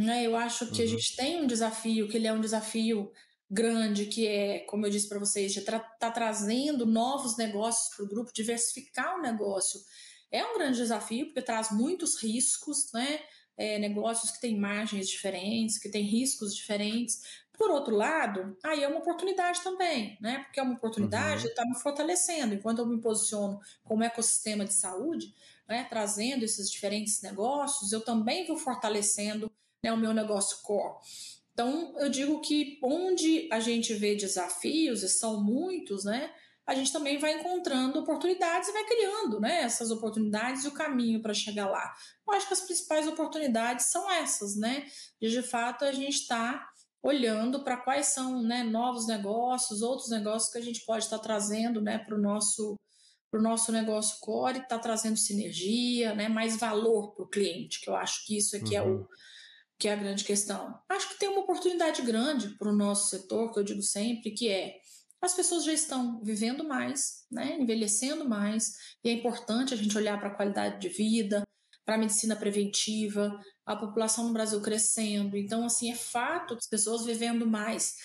S3: né? Eu acho que uhum. a gente tem um desafio, que ele é um desafio grande, que é, como eu disse para vocês, de estar tá trazendo novos negócios para o grupo, diversificar o negócio. É um grande desafio, porque traz muitos riscos, né? É, negócios que têm margens diferentes, que têm riscos diferentes. Por outro lado, aí é uma oportunidade também, né? Porque é uma oportunidade uhum. de estar me fortalecendo. Enquanto eu me posiciono como ecossistema de saúde, né, trazendo esses diferentes negócios, eu também vou fortalecendo né, o meu negócio core. Então, eu digo que onde a gente vê desafios, e são muitos, né? A gente também vai encontrando oportunidades e vai criando né, essas oportunidades e o caminho para chegar lá. Eu acho que as principais oportunidades são essas, né? De, de fato, a gente está olhando para quais são né, novos negócios, outros negócios que a gente pode estar tá trazendo né, para o nosso para o nosso negócio core, está trazendo sinergia, né, mais valor para o cliente, que eu acho que isso aqui uhum. é o, uhum que é a grande questão. Acho que tem uma oportunidade grande para o nosso setor, que eu digo sempre, que é as pessoas já estão vivendo mais, né, envelhecendo mais, e é importante a gente olhar para a qualidade de vida, para a medicina preventiva, a população no Brasil crescendo. Então, assim, é fato que as pessoas vivendo mais,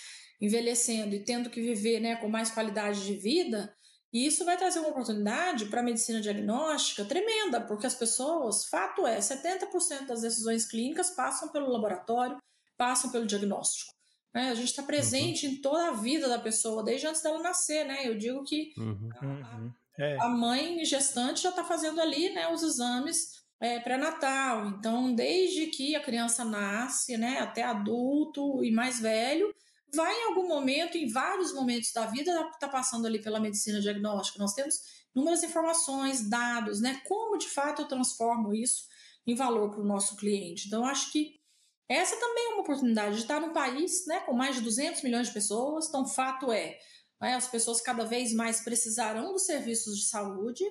S3: envelhecendo e tendo que viver né, com mais qualidade de vida, e isso vai trazer uma oportunidade para a medicina diagnóstica tremenda, porque as pessoas, fato é, 70% das decisões clínicas passam pelo laboratório, passam pelo diagnóstico. Né? A gente está presente uhum. em toda a vida da pessoa, desde antes dela nascer, né? Eu digo que uhum. a, uhum. é. a, mãe gestante já está fazendo ali né, os exames é, pré-natal. Então, desde que a criança nasce, né, até adulto e mais velho, vai em algum momento, em vários momentos da vida, está passando ali pela medicina diagnóstica. Nós temos inúmeras informações, dados, né? Como de fato eu transformo isso em valor para o nosso cliente. Então, acho que essa também é uma oportunidade de estar num país né, com mais de 200 milhões de pessoas. Então, fato é, né, as pessoas cada vez mais precisarão dos serviços de saúde.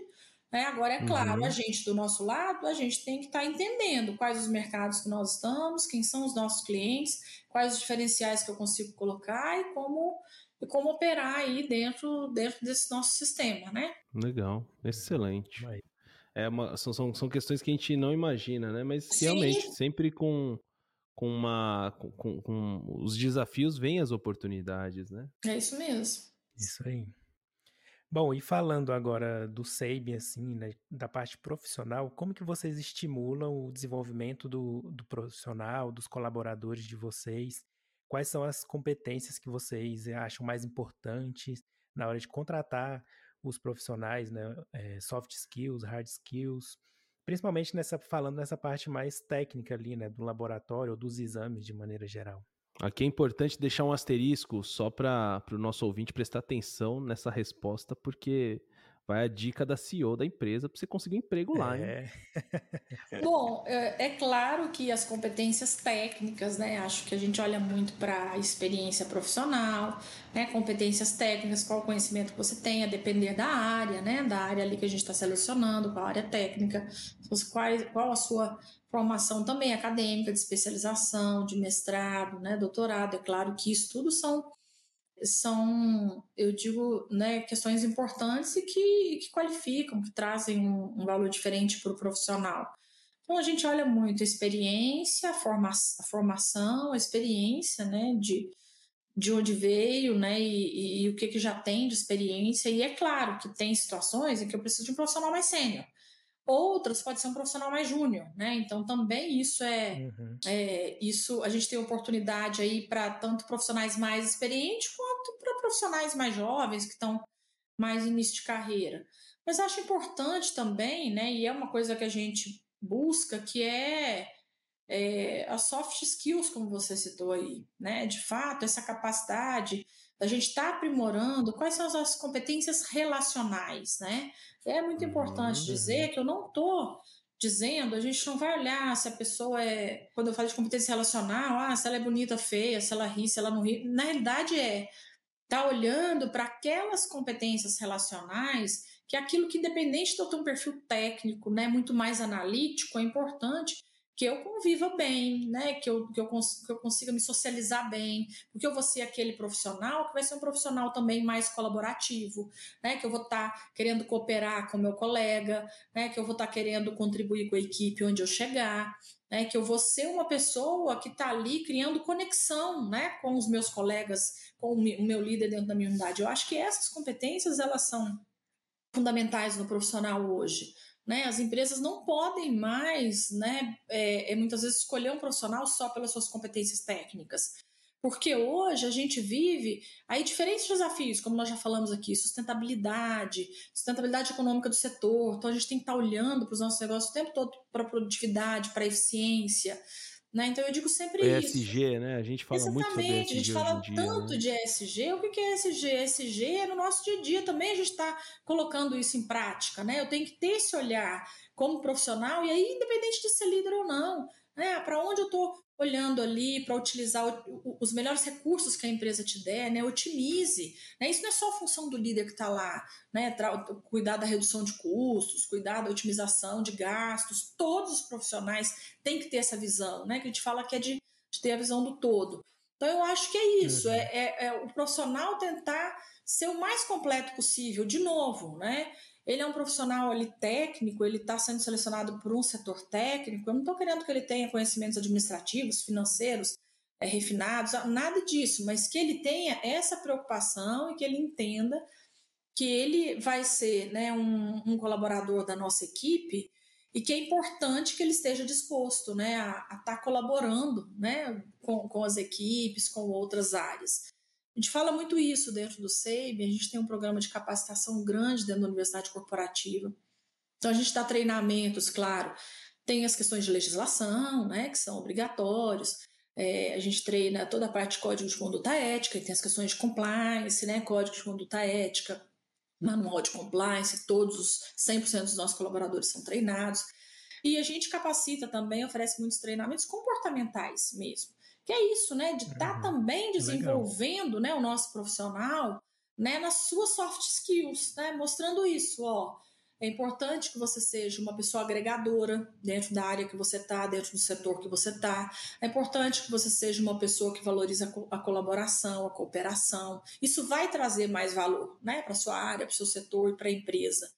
S3: Né? Agora, é claro, uhum. a gente do nosso lado, a gente tem que estar entendendo quais os mercados que nós estamos, quem são os nossos clientes, quais os diferenciais que eu consigo colocar e como e como operar aí dentro, dentro desse nosso sistema, né?
S1: Legal, excelente. É uma, são, são, são questões que a gente não imagina, né? Mas Sim. realmente, sempre com, com uma. Com, com, com, os desafios vêm as oportunidades, né?
S3: É isso mesmo.
S2: Isso aí. Bom, e falando agora do SEIB, assim, né, da parte profissional, como que vocês estimulam o desenvolvimento do, do profissional, dos colaboradores de vocês? Quais são as competências que vocês acham mais importantes na hora de contratar os profissionais, né? É, soft skills, hard skills, principalmente nessa falando nessa parte mais técnica ali, né, do laboratório ou dos exames de maneira geral.
S1: Aqui é importante deixar um asterisco só para o nosso ouvinte prestar atenção nessa resposta, porque vai a dica da CEO da empresa para você conseguir um emprego lá,
S3: é. Bom, é, é, claro que as competências técnicas, né? Acho que a gente olha muito para a experiência profissional, né? Competências técnicas, qual conhecimento que você tem, a depender da área, né? Da área ali que a gente está selecionando, qual a área técnica, qual, qual a sua formação também acadêmica, de especialização, de mestrado, né? Doutorado. É claro que isso tudo são são, eu digo, né, questões importantes e que, que qualificam, que trazem um, um valor diferente para o profissional. Então a gente olha muito a experiência, a, forma, a formação, a experiência, né, de, de onde veio, né, e, e, e o que, que já tem de experiência. E é claro que tem situações em que eu preciso de um profissional mais sênior. Outras pode ser um profissional mais júnior, né? Então também isso é, uhum. é, isso a gente tem oportunidade aí para tanto profissionais mais experientes quanto para profissionais mais jovens que estão mais início de carreira. Mas acho importante também, né? E é uma coisa que a gente busca que é, é as soft skills, como você citou aí, né? De fato, essa capacidade da gente estar tá aprimorando quais são as competências relacionais, né? É muito importante uhum. dizer que eu não estou dizendo, a gente não vai olhar se a pessoa é, quando eu falo de competência relacional, ah, se ela é bonita, feia, se ela ri, se ela não ri. Na realidade é tá olhando para aquelas competências relacionais que é aquilo que independente de eu ter um perfil técnico, né, muito mais analítico, é importante que eu conviva bem, né? Que eu, que, eu que eu consiga me socializar bem, porque eu vou ser aquele profissional que vai ser um profissional também mais colaborativo, né? Que eu vou estar tá querendo cooperar com meu colega, né? Que eu vou estar tá querendo contribuir com a equipe onde eu chegar, né? Que eu vou ser uma pessoa que está ali criando conexão, né? Com os meus colegas, com o meu líder dentro da minha unidade. Eu acho que essas competências elas são fundamentais no profissional hoje. Né? As empresas não podem mais, né, é, é, muitas vezes, escolher um profissional só pelas suas competências técnicas. Porque hoje a gente vive aí diferentes desafios, como nós já falamos aqui, sustentabilidade, sustentabilidade econômica do setor. Então a gente tem que estar olhando para os nossos negócios o tempo todo para produtividade, para eficiência, né? Então eu digo sempre
S1: ESG, isso. ESG, né? A gente fala
S3: Exatamente,
S1: muito sobre ESG.
S3: A gente fala dia, tanto né? de ESG. O que é ESG? ESG é no nosso dia a dia também a gente está colocando isso em prática, né? Eu tenho que ter esse olhar como profissional, e aí, independente de ser líder ou não, né? Para onde eu estou olhando ali para utilizar os melhores recursos que a empresa te der, né? Otimize. Né? Isso não é só a função do líder que está lá, né? cuidar da redução de custos, cuidar da otimização de gastos. Todos os profissionais têm que ter essa visão, né? Que a gente fala que é de, de ter a visão do todo. Então eu acho que é isso, uhum. é, é, é o profissional tentar ser o mais completo possível, de novo, né? Ele é um profissional ali técnico, ele está sendo selecionado por um setor técnico. Eu não estou querendo que ele tenha conhecimentos administrativos, financeiros, é, refinados, nada disso, mas que ele tenha essa preocupação e que ele entenda que ele vai ser né, um, um colaborador da nossa equipe e que é importante que ele esteja disposto né, a estar tá colaborando né, com, com as equipes, com outras áreas. A gente fala muito isso dentro do SEIB, a gente tem um programa de capacitação grande dentro da Universidade Corporativa. Então, a gente dá treinamentos, claro, tem as questões de legislação, né, que são obrigatórios, é, a gente treina toda a parte de código de conduta ética, tem as questões de compliance, né, código de conduta ética, manual de compliance, todos os 100% dos nossos colaboradores são treinados. E a gente capacita também, oferece muitos treinamentos comportamentais mesmo que é isso, né? De estar tá uhum. também desenvolvendo né, o nosso profissional né, nas suas soft skills, né? Mostrando isso, ó. É importante que você seja uma pessoa agregadora dentro da área que você está, dentro do setor que você está. É importante que você seja uma pessoa que valoriza a colaboração, a cooperação. Isso vai trazer mais valor né, para a sua área, para o seu setor e para a empresa.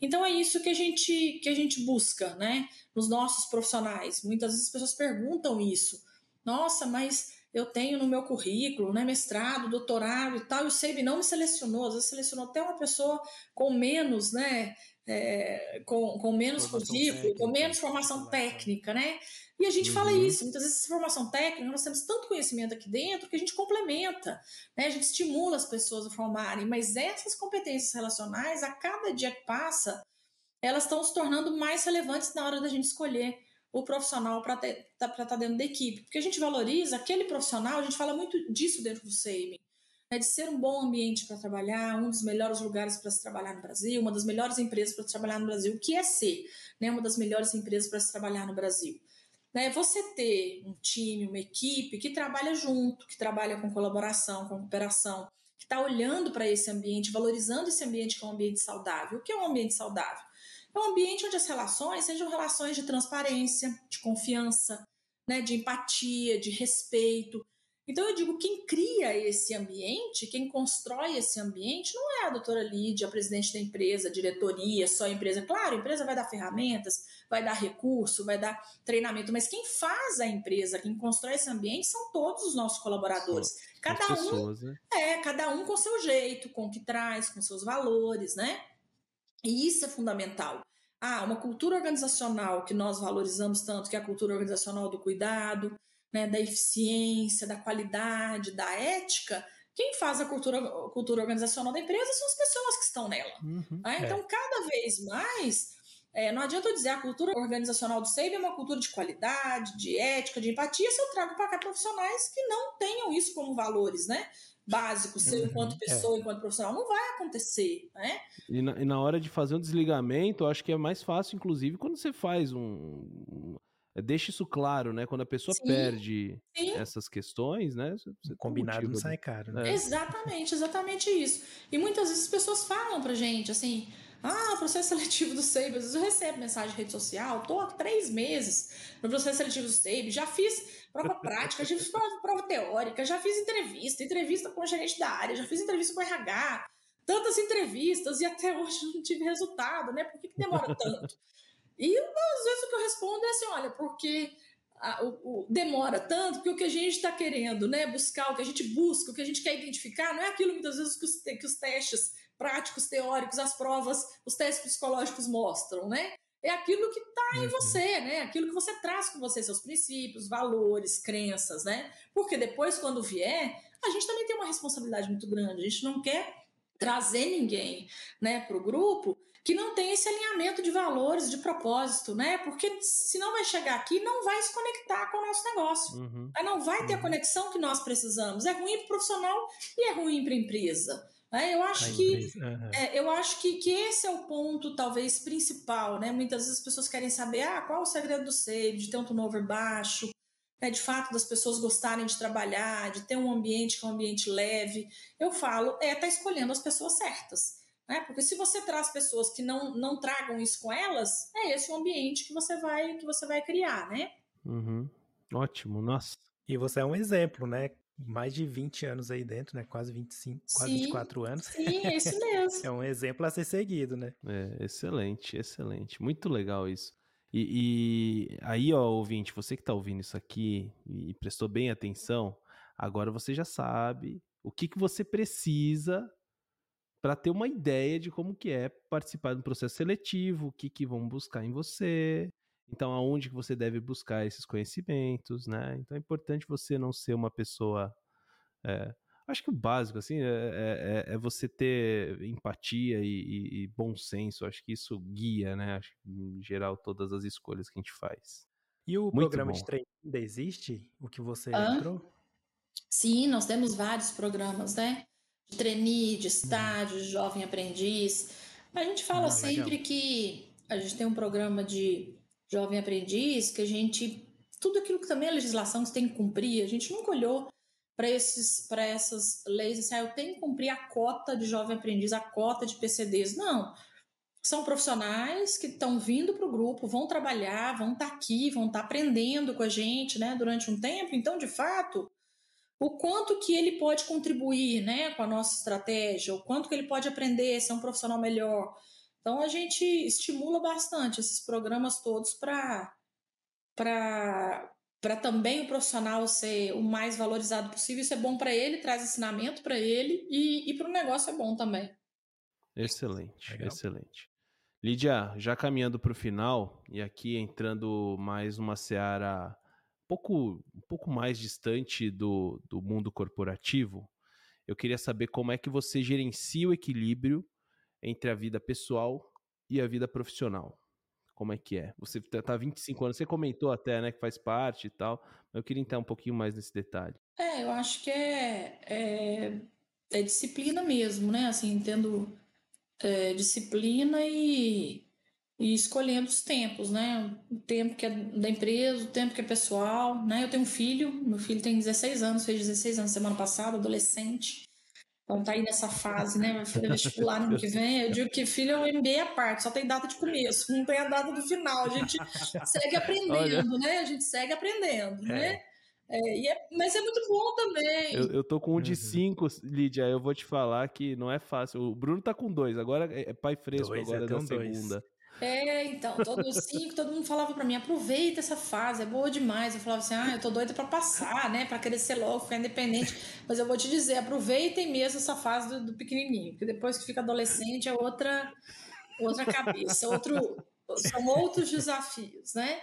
S3: Então é isso que a gente que a gente busca, né, nos nossos profissionais. Muitas vezes as pessoas perguntam isso. Nossa, mas eu tenho no meu currículo, né, mestrado, doutorado e tal, e o SEIB não me selecionou, às vezes selecionou até uma pessoa com menos, né, é, com, com menos currículo, com menos formação técnica, né? E a gente uhum. fala isso, muitas vezes essa formação técnica, nós temos tanto conhecimento aqui dentro que a gente complementa, né? A gente estimula as pessoas a formarem, mas essas competências relacionais, a cada dia que passa, elas estão se tornando mais relevantes na hora da gente escolher o profissional para estar tá, tá dentro da equipe. Porque a gente valoriza aquele profissional, a gente fala muito disso dentro do SEIMI. né, de ser um bom ambiente para trabalhar, um dos melhores lugares para se trabalhar no Brasil, uma das melhores empresas para trabalhar no Brasil, o que é ser né, uma das melhores empresas para se trabalhar no Brasil. Né, você ter um time, uma equipe que trabalha junto, que trabalha com colaboração, com cooperação, que está olhando para esse ambiente, valorizando esse ambiente que é um ambiente saudável. O que é um ambiente saudável? É um ambiente onde as relações sejam relações de transparência, de confiança, né, de empatia, de respeito. Então eu digo, quem cria esse ambiente, quem constrói esse ambiente, não é a doutora Lídia, a presidente da empresa, a diretoria, só a empresa. Claro, a empresa vai dar ferramentas, vai dar recurso, vai dar treinamento, mas quem faz a empresa, quem constrói esse ambiente são todos os nossos colaboradores. Cada pessoas, um né? é, cada um com seu jeito, com o que traz, com seus valores, né? E isso é fundamental. Ah, uma cultura organizacional que nós valorizamos tanto, que é a cultura organizacional do cuidado, né, da eficiência, da qualidade, da ética, quem faz a cultura, a cultura organizacional da empresa são as pessoas que estão nela. Uhum, né? Então, é. cada vez mais, é, não adianta eu dizer a cultura organizacional do SEIB é uma cultura de qualidade, de ética, de empatia, se eu trago para cá profissionais que não tenham isso como valores, né? Básico seu uhum, enquanto é. pessoa, é. enquanto profissional. Não vai acontecer, né?
S1: E na, e na, hora de fazer um desligamento, eu acho que é mais fácil, inclusive, quando você faz um. um deixa isso claro, né? Quando a pessoa sim, perde sim. essas questões, né?
S2: Você Combinado não sai caro, né?
S3: É. Exatamente, exatamente isso. E muitas vezes as pessoas falam pra gente assim. Ah, processo seletivo do SEIB. Às vezes eu recebo mensagem de rede social, tô há três meses no processo seletivo do SEIB, já fiz prova prática, já fiz prova, prova teórica, já fiz entrevista, entrevista com o gerente da área, já fiz entrevista com o RH, tantas entrevistas e até hoje não tive resultado, né? Por que, que demora tanto? e às vezes o que eu respondo é assim: olha, porque a, o, o, demora tanto porque o que a gente está querendo né, buscar, o que a gente busca, o que a gente quer identificar, não é aquilo muitas vezes que os, que os testes práticos, teóricos, as provas, os testes psicológicos mostram, né? é aquilo que está em uhum. você, né? Aquilo que você traz com você, seus princípios, valores, crenças, né? Porque depois, quando vier, a gente também tem uma responsabilidade muito grande. A gente não quer trazer ninguém, né, para o grupo que não tem esse alinhamento de valores, de propósito, né? Porque senão vai chegar aqui e não vai se conectar com o nosso negócio. Uhum. Não vai ter a uhum. conexão que nós precisamos. É ruim para o profissional e é ruim para a empresa. É, eu acho que uhum. é, eu acho que, que esse é o ponto talvez principal, né? Muitas vezes as pessoas querem saber ah, qual o segredo do save, de ter um turnover baixo, né? de fato das pessoas gostarem de trabalhar, de ter um ambiente que é um ambiente leve. Eu falo, é tá escolhendo as pessoas certas. Né? Porque se você traz pessoas que não, não tragam isso com elas, é esse o ambiente que você vai que você vai criar, né?
S1: Uhum. Ótimo, nossa.
S2: E você é um exemplo, né? Mais de 20 anos aí dentro, né? Quase 25, sim, quase 24 anos.
S3: Sim, é isso mesmo.
S2: é um exemplo a ser seguido, né?
S1: É, excelente, excelente. Muito legal isso. E, e aí, ó, ouvinte, você que tá ouvindo isso aqui e prestou bem atenção, agora você já sabe o que, que você precisa para ter uma ideia de como que é participar do processo seletivo, o que, que vão buscar em você, então, aonde que você deve buscar esses conhecimentos, né? Então, é importante você não ser uma pessoa... É, acho que o básico, assim, é, é, é, é você ter empatia e, e, e, bom senso. Acho que isso guia, né? Acho, em geral, todas as escolhas que a gente faz.
S2: E o Muito programa bom. de treino ainda existe? O que você ah, entrou?
S3: Sim, nós temos vários programas, né? De trainee, de estágio, de jovem aprendiz. A gente fala ah, sempre legal. que a gente tem um programa de jovem aprendiz, que a gente. Tudo aquilo que também é legislação que tem que cumprir, a gente nunca olhou para essas leis assim, ah, eu tenho que cumprir a cota de jovem aprendiz, a cota de PCDs. Não. São profissionais que estão vindo para o grupo, vão trabalhar, vão estar tá aqui, vão estar tá aprendendo com a gente né, durante um tempo. Então, de fato, o quanto que ele pode contribuir né, com a nossa estratégia, o quanto que ele pode aprender, ser um profissional melhor. Então a gente estimula bastante esses programas todos para para também o profissional ser o mais valorizado possível. Isso é bom para ele, traz ensinamento para ele e, e para o negócio é bom também.
S1: Excelente, Legal. excelente. Lídia, já caminhando para o final e aqui entrando mais uma seara um pouco, um pouco mais distante do, do mundo corporativo, eu queria saber como é que você gerencia o equilíbrio entre a vida pessoal e a vida profissional. Como é que é? Você tá, tá 25 anos, você comentou até, né, que faz parte e tal, mas eu queria entrar um pouquinho mais nesse detalhe.
S3: É, eu acho que é, é é disciplina mesmo, né? Assim, tendo é, disciplina e, e escolhendo os tempos, né? O tempo que é da empresa, o tempo que é pessoal, né? Eu tenho um filho, meu filho tem 16 anos, fez 16 anos semana passada, adolescente. Então tá aí nessa fase, né? Vai fazer vestibular no ano que vem. Eu digo que filho é um MBA à parte, só tem data de começo, não tem a data do final. A gente segue aprendendo, Olha... né? A gente segue aprendendo, é. né? É, é, mas é muito bom também.
S1: Eu, eu tô com um de 5, uhum. Lídia. Eu vou te falar que não é fácil. O Bruno tá com dois, agora é, é pai fresco dois, agora é da segunda. Dois.
S3: É, então, todos cinco, todo mundo falava para mim, aproveita essa fase, é boa demais. Eu falava assim, ah, eu tô doida para passar, né, para crescer logo, ficar independente. Mas eu vou te dizer, aproveitem mesmo essa fase do, do pequenininho, porque depois que fica adolescente é outra, outra cabeça, outro, são outros desafios, né?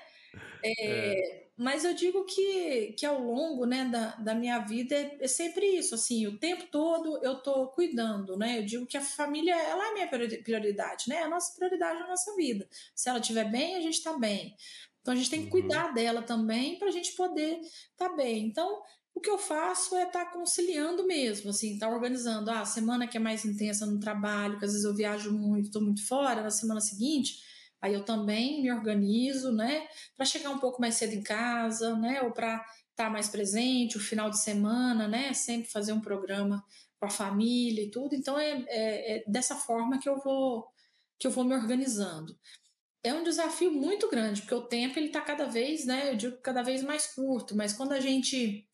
S3: É, é. Mas eu digo que, que ao longo né, da, da minha vida é, é sempre isso, assim, o tempo todo eu estou cuidando, né? Eu digo que a família, ela é a minha prioridade, né? A nossa prioridade na nossa vida. Se ela estiver bem, a gente está bem. Então a gente tem que uhum. cuidar dela também para a gente poder estar tá bem. Então, o que eu faço é estar tá conciliando mesmo, assim, estar tá organizando. Ah, a semana que é mais intensa no trabalho, que às vezes eu viajo muito, estou muito fora, na semana seguinte Aí eu também me organizo, né, para chegar um pouco mais cedo em casa, né, ou para estar tá mais presente, o final de semana, né, sempre fazer um programa com a família e tudo. Então é, é, é dessa forma que eu vou que eu vou me organizando. É um desafio muito grande, porque o tempo ele está cada vez, né, eu digo cada vez mais curto, mas quando a gente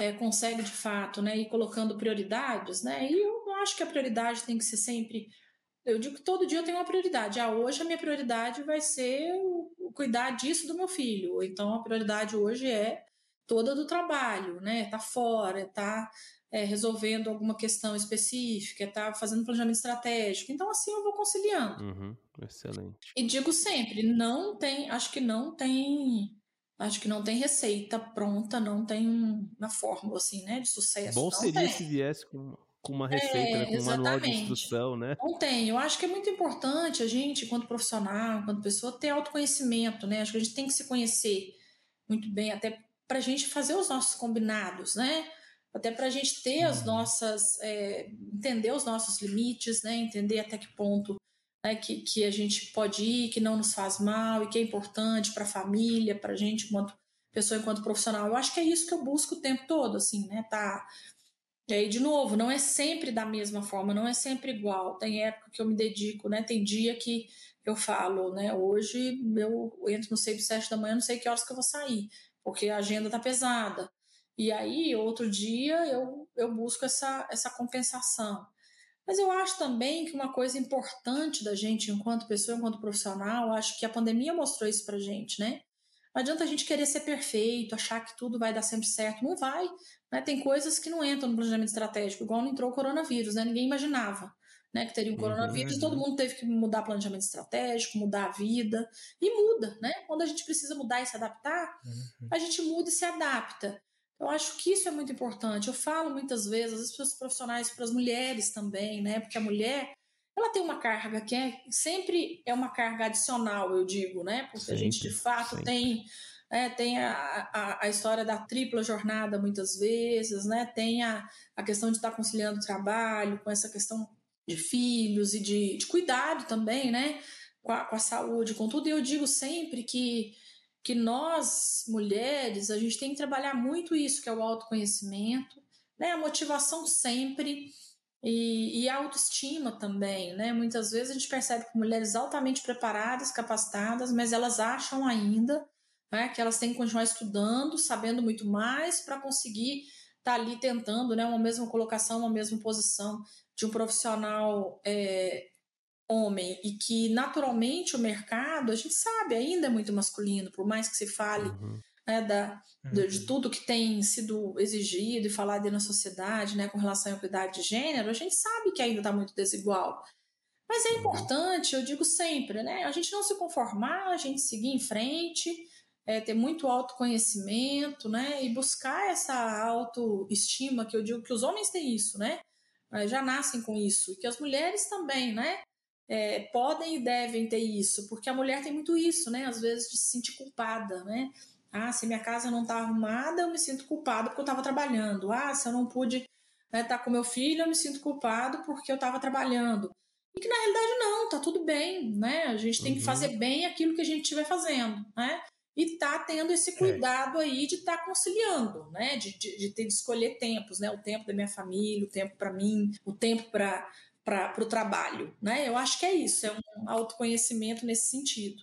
S3: é, consegue de fato, né, ir colocando prioridades, né, e eu acho que a prioridade tem que ser sempre eu digo que todo dia eu tenho uma prioridade. Ah, hoje a minha prioridade vai ser cuidar disso do meu filho. Então a prioridade hoje é toda do trabalho, né? Tá fora, tá é, resolvendo alguma questão específica, tá fazendo planejamento estratégico. Então assim eu vou conciliando.
S1: Uhum, excelente.
S3: E digo sempre, não tem, acho que não tem Acho que não tem receita pronta, não tem uma fórmula assim, né, de sucesso.
S1: Bom
S3: não
S1: seria tem. se viesse com com uma receita, é, né? com um manual de instrução, né?
S3: Não tem. Eu acho que é muito importante a gente, enquanto profissional, enquanto pessoa, ter autoconhecimento, né? Acho que a gente tem que se conhecer muito bem, até para a gente fazer os nossos combinados, né? Até para a gente ter as uhum. nossas. É, entender os nossos limites, né? Entender até que ponto né, que, que a gente pode ir, que não nos faz mal e que é importante para a família, para a gente, enquanto pessoa, enquanto profissional. Eu acho que é isso que eu busco o tempo todo, assim, né? Tá e aí, de novo, não é sempre da mesma forma, não é sempre igual. Tem época que eu me dedico, né? Tem dia que eu falo, né? Hoje eu entro no 6 7 da manhã, não sei que horas que eu vou sair, porque a agenda tá pesada. E aí, outro dia, eu, eu busco essa, essa compensação. Mas eu acho também que uma coisa importante da gente, enquanto pessoa, enquanto profissional, acho que a pandemia mostrou isso pra gente, né? Não adianta a gente querer ser perfeito, achar que tudo vai dar sempre certo. Não vai. Né? Tem coisas que não entram no planejamento estratégico, igual não entrou o coronavírus, né? ninguém imaginava né, que teria um uhum, coronavírus, uhum. todo mundo teve que mudar planejamento estratégico, mudar a vida, e muda, né? Quando a gente precisa mudar e se adaptar, uhum. a gente muda e se adapta. Eu acho que isso é muito importante. Eu falo muitas vezes, as profissionais, para as mulheres também, né? Porque a mulher, ela tem uma carga que é sempre é uma carga adicional, eu digo, né? Porque sempre, a gente de fato sempre. tem né? tem a, a, a, história da tripla jornada muitas vezes, né? tem a, a questão de estar conciliando o trabalho com essa questão de filhos e de, de cuidado também, né? Com a, com a saúde, com tudo. E eu digo sempre que, que nós, mulheres, a gente tem que trabalhar muito isso, que é o autoconhecimento, né? a motivação sempre. E, e, a autoestima também, né? Muitas vezes a gente percebe que mulheres altamente preparadas, capacitadas, mas elas acham ainda né, que elas têm que continuar estudando, sabendo muito mais para conseguir estar tá ali tentando né, uma mesma colocação, uma mesma posição de um profissional é, homem e que naturalmente o mercado, a gente sabe, ainda é muito masculino, por mais que se fale uhum. Né, da, uhum. de, tudo que tem sido exigido e falado na sociedade né, com relação à equidade de gênero, a gente sabe que ainda está muito desigual. Mas é uhum. importante, eu digo sempre, né, a gente não se conformar, a gente seguir em frente, é, ter muito autoconhecimento, né? E buscar essa autoestima, que eu digo que os homens têm isso, né? Já nascem com isso. E que as mulheres também, né? É, podem e devem ter isso, porque a mulher tem muito isso, né? Às vezes de se sentir culpada, né? Ah, se minha casa não tá arrumada, eu me sinto culpada porque eu estava trabalhando. Ah, se eu não pude né, tá com meu filho, eu me sinto culpado porque eu estava trabalhando. E que na realidade não, tá tudo bem, né? A gente tem uhum. que fazer bem aquilo que a gente estiver fazendo, né? E tá tendo esse é. cuidado é. aí de estar tá conciliando, né? De, de, de, ter de escolher tempos, né? O tempo da minha família, o tempo para mim, o tempo para para o trabalho, né? Eu acho que é isso, é um autoconhecimento nesse sentido.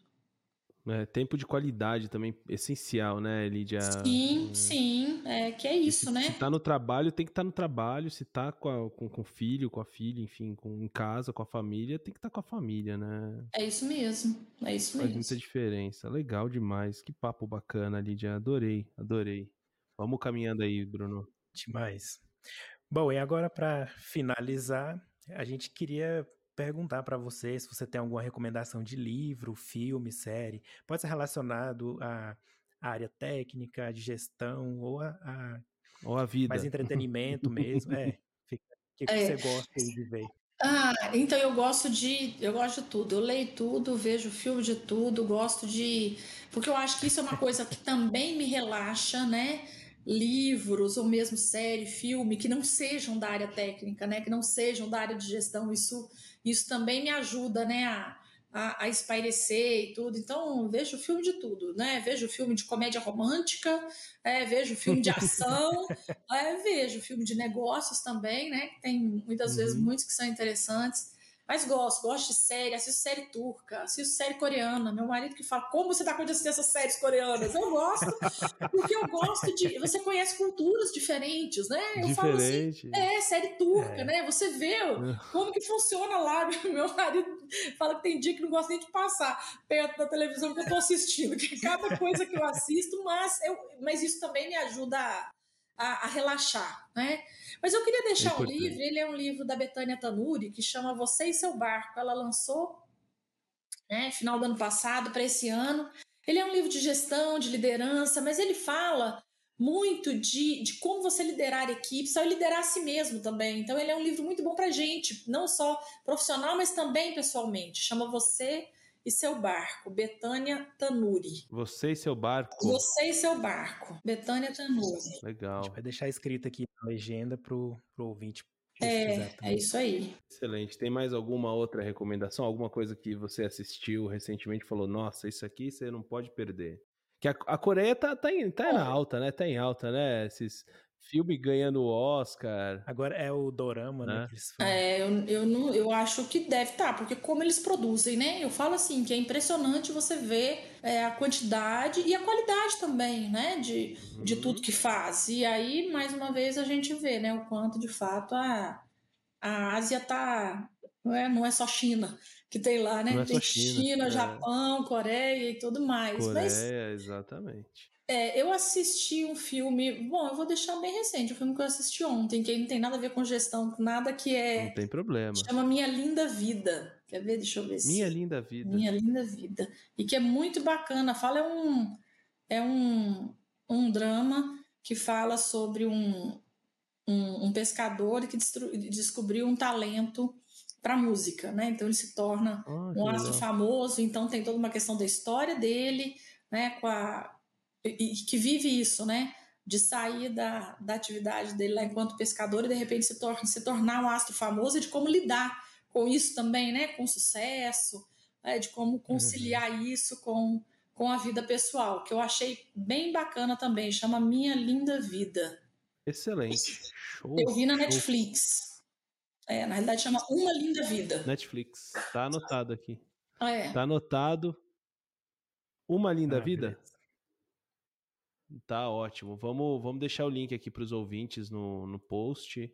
S1: É, tempo de qualidade também essencial, né, Lídia?
S3: Sim, é... sim, é que é isso,
S1: se,
S3: né?
S1: Se tá no trabalho, tem que estar tá no trabalho. Se tá com, a, com, com o filho, com a filha, enfim, com, em casa, com a família, tem que estar tá com a família, né?
S3: É isso mesmo, é isso
S1: Faz
S3: mesmo.
S1: muita diferença. Legal demais. Que papo bacana, Lídia. Adorei, adorei. Vamos caminhando aí, Bruno.
S2: Demais. Bom, e agora para finalizar, a gente queria perguntar para você se você tem alguma recomendação de livro, filme, série. Pode ser relacionado à área técnica, de gestão ou a, a
S1: ou a vida.
S2: Mais entretenimento mesmo. é. O que, que é. você gosta de ver?
S3: Ah, então eu gosto de eu gosto de tudo. Eu leio tudo, vejo filme de tudo, gosto de porque eu acho que isso é uma coisa que também me relaxa, né? Livros ou mesmo série, filme que não sejam da área técnica, né, que não sejam da área de gestão, isso isso também me ajuda, né, a, a, a espairecer e tudo. Então, vejo filme de tudo, né? Vejo filme de comédia romântica, é, vejo filme de ação, é, vejo filme de negócios também, né? Tem muitas uhum. vezes muitos que são interessantes. Mas gosto, gosto de série, assisto série turca, assisto série coreana. Meu marido que fala, como você de assistir essas séries coreanas? Eu gosto, porque eu gosto de. Você conhece culturas diferentes, né? Eu
S1: Diferente. falo assim,
S3: é, série turca, é. né? Você vê é. como que funciona lá. Meu marido fala que tem dia que não gosta nem de passar perto da televisão que eu tô assistindo, que é cada coisa que eu assisto, mas, eu, mas isso também me ajuda a a, a relaxar, né? Mas eu queria deixar um livro, ele é um livro da Betânia Tanuri, que chama Você e Seu Barco. Ela lançou, né, final do ano passado para esse ano. Ele é um livro de gestão, de liderança, mas ele fala muito de, de como você liderar equipes, só liderar a si mesmo também. Então, ele é um livro muito bom para gente, não só profissional, mas também pessoalmente. Chama Você e seu barco, Betânia Tanuri.
S1: Você e seu barco.
S3: Você e seu barco, Betânia Tanuri.
S1: Legal. A
S2: gente vai deixar escrito aqui na legenda pro, pro ouvinte.
S3: É, é isso aí.
S1: Excelente. Tem mais alguma outra recomendação? Alguma coisa que você assistiu recentemente e falou, nossa, isso aqui você não pode perder? Que a, a Coreia tá, tá, em, tá na alta, né? Tá em alta, né? Esses filme ganhando o Oscar.
S2: Agora é o dorama, né?
S3: né? É, eu, eu, não, eu acho que deve estar, tá, porque como eles produzem, né? Eu falo assim, que é impressionante você ver é, a quantidade e a qualidade também, né? De, uhum. de tudo que faz. E aí, mais uma vez, a gente vê, né? O quanto, de fato, a, a Ásia tá... Não é, não é só China que tem lá, né?
S1: É
S3: tem
S1: China,
S3: China é. Japão, Coreia e tudo mais.
S1: Coreia, Mas, exatamente.
S3: É, eu assisti um filme. Bom, eu vou deixar bem recente, o um filme que eu assisti ontem, que não tem nada a ver com gestão, nada que é.
S1: Não tem problema.
S3: Chama Minha Linda Vida. Quer ver? Deixa eu ver se.
S1: Minha Linda Vida.
S3: Minha Linda Vida. E que é muito bacana. Fala, é um. É um, um drama que fala sobre um, um, um pescador que descobriu um talento para música, né? Então ele se torna oh, um astro famoso, então tem toda uma questão da história dele, né? Com a e, que vive isso, né? De sair da, da atividade dele lá enquanto pescador e de repente se, tor se tornar um astro famoso e de como lidar com isso também, né? Com sucesso, né? de como conciliar uhum. isso com, com a vida pessoal, que eu achei bem bacana também, chama Minha Linda Vida.
S1: Excelente. Show,
S3: eu vi na show. Netflix. É, na realidade chama Uma Linda Vida.
S1: Netflix. Tá anotado aqui.
S3: É.
S1: Tá anotado. Uma Linda ah, Vida? Tá ótimo. Vamos, vamos deixar o link aqui para os ouvintes no, no post.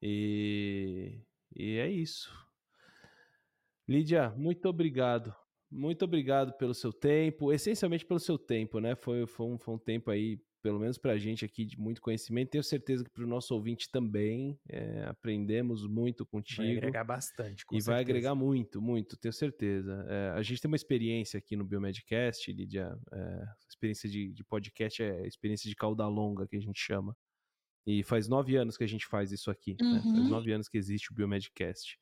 S1: E, e é isso. Lídia, muito obrigado. Muito obrigado pelo seu tempo, essencialmente pelo seu tempo, né? Foi, foi, um, foi um tempo aí pelo menos para a gente aqui, de muito conhecimento. Tenho certeza que para o nosso ouvinte também é, aprendemos muito contigo. Vai
S2: agregar bastante.
S1: e
S2: certeza.
S1: vai agregar muito, muito, tenho certeza. É, a gente tem uma experiência aqui no Biomedcast, Lídia. É, experiência de, de podcast é experiência de cauda longa, que a gente chama. E faz nove anos que a gente faz isso aqui. Uhum. Né? Faz uhum. nove anos que existe o Biomedcast.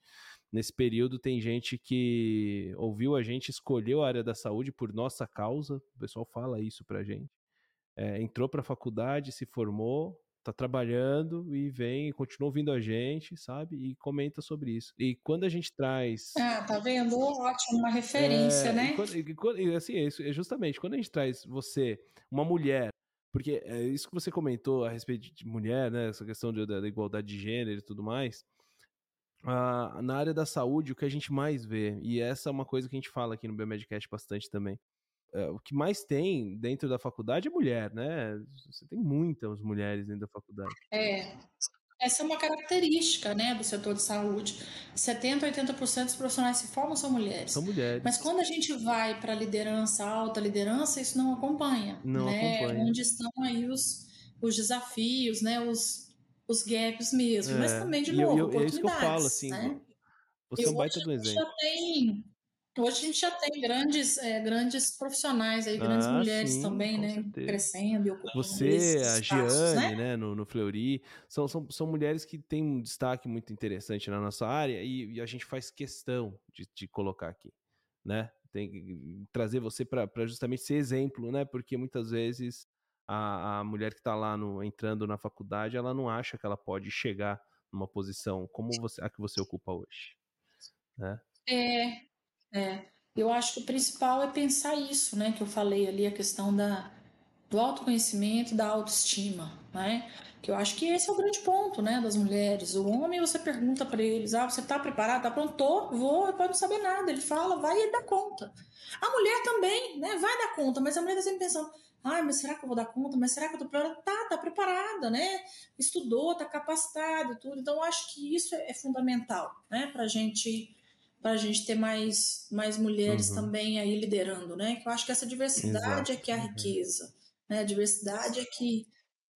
S1: Nesse período tem gente que ouviu a gente, escolheu a área da saúde por nossa causa. O pessoal fala isso pra gente é, entrou para a faculdade, se formou, tá trabalhando e vem, continua ouvindo a gente, sabe? E comenta sobre isso. E quando a gente traz.
S3: Ah, tá vendo? Ótimo, uma referência,
S1: é,
S3: né?
S1: E quando, e quando, assim, é, isso, é justamente quando a gente traz você, uma mulher, porque é isso que você comentou a respeito de mulher, né? Essa questão de, da, da igualdade de gênero e tudo mais. Ah, na área da saúde, o que a gente mais vê, e essa é uma coisa que a gente fala aqui no Biomedcast bastante também, é, o que mais tem dentro da faculdade é mulher, né? Você tem muitas mulheres dentro da faculdade.
S3: É. Essa é uma característica, né, do setor de saúde. 70, 80% dos profissionais que se formam são mulheres.
S1: São mulheres.
S3: Mas quando a gente vai para liderança, alta liderança, isso não acompanha.
S1: Não
S3: né?
S1: acompanha.
S3: Onde estão aí os, os desafios, né, os, os gaps mesmo. Mas
S1: É,
S3: também, de
S1: e eu-
S3: novo,
S1: eu- é isso que eu falo,
S3: oportunidades,
S1: assim,
S3: né?
S1: Você é um baita do
S3: a gente
S1: exemplo.
S3: já tem Hoje a gente já tem grandes, é, grandes profissionais aí, grandes
S1: Ah,
S3: mulheres
S1: sim,
S3: também, né?
S1: certeza.
S3: Crescendo e ocupando
S1: Você, a Giane,
S3: né?
S1: né, no, no Fleury, são, são, são mulheres que têm um destaque muito interessante na nossa área e, e a gente faz questão de, de colocar aqui, né? Tem que trazer você para justamente ser exemplo, né? Porque muitas vezes a, a mulher que está lá no, entrando na faculdade, ela não acha que ela pode chegar numa posição como você, a que você ocupa hoje, né?
S3: É, é. Eu acho que o principal é pensar isso, né? Que eu falei ali, a questão da, do autoconhecimento, da autoestima, né? Que eu acho que esse é o grande ponto, né? Das mulheres. O homem, você pergunta para eles, ah, você tá preparado? Tá pronto? Tô, vou, pode não saber nada. Ele fala, vai e dá conta. A mulher também, né? Vai dar conta, mas a mulher tá sempre pensando, ai, mas será que eu vou dar conta? Mas será que eu tô preparada? Tá, tá preparada, né? Estudou, tá capacitada e tudo. Então, eu acho que isso é fundamental, né? Pra gente para a gente ter mais, mais mulheres
S1: Uhum.
S3: também aí liderando, né? Eu acho que essa diversidade
S1: Exato.
S3: é que é a
S2: Uhum.
S3: riqueza, né? A diversidade é que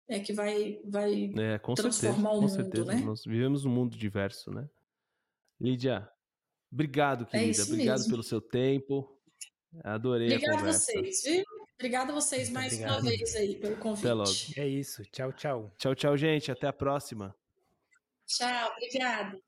S3: é que vai vai
S1: É, com certeza,
S3: Transformar o
S1: com
S3: mundo,
S1: certeza.
S3: né?
S1: Nós vivemos num mundo diverso, né? Lídia, obrigado, querida.
S3: É
S1: obrigado
S3: mesmo.
S1: pelo seu tempo. Adorei
S3: Obrigada
S1: a
S3: a
S1: conversa.
S3: vocês, viu? Obrigada a vocês
S2: Muito
S3: mais
S2: obrigado.
S3: uma vez aí pelo convite.
S1: Até logo.
S2: É isso. Tchau, tchau.
S1: Tchau, tchau, gente. Até a próxima.
S3: Tchau, obrigada.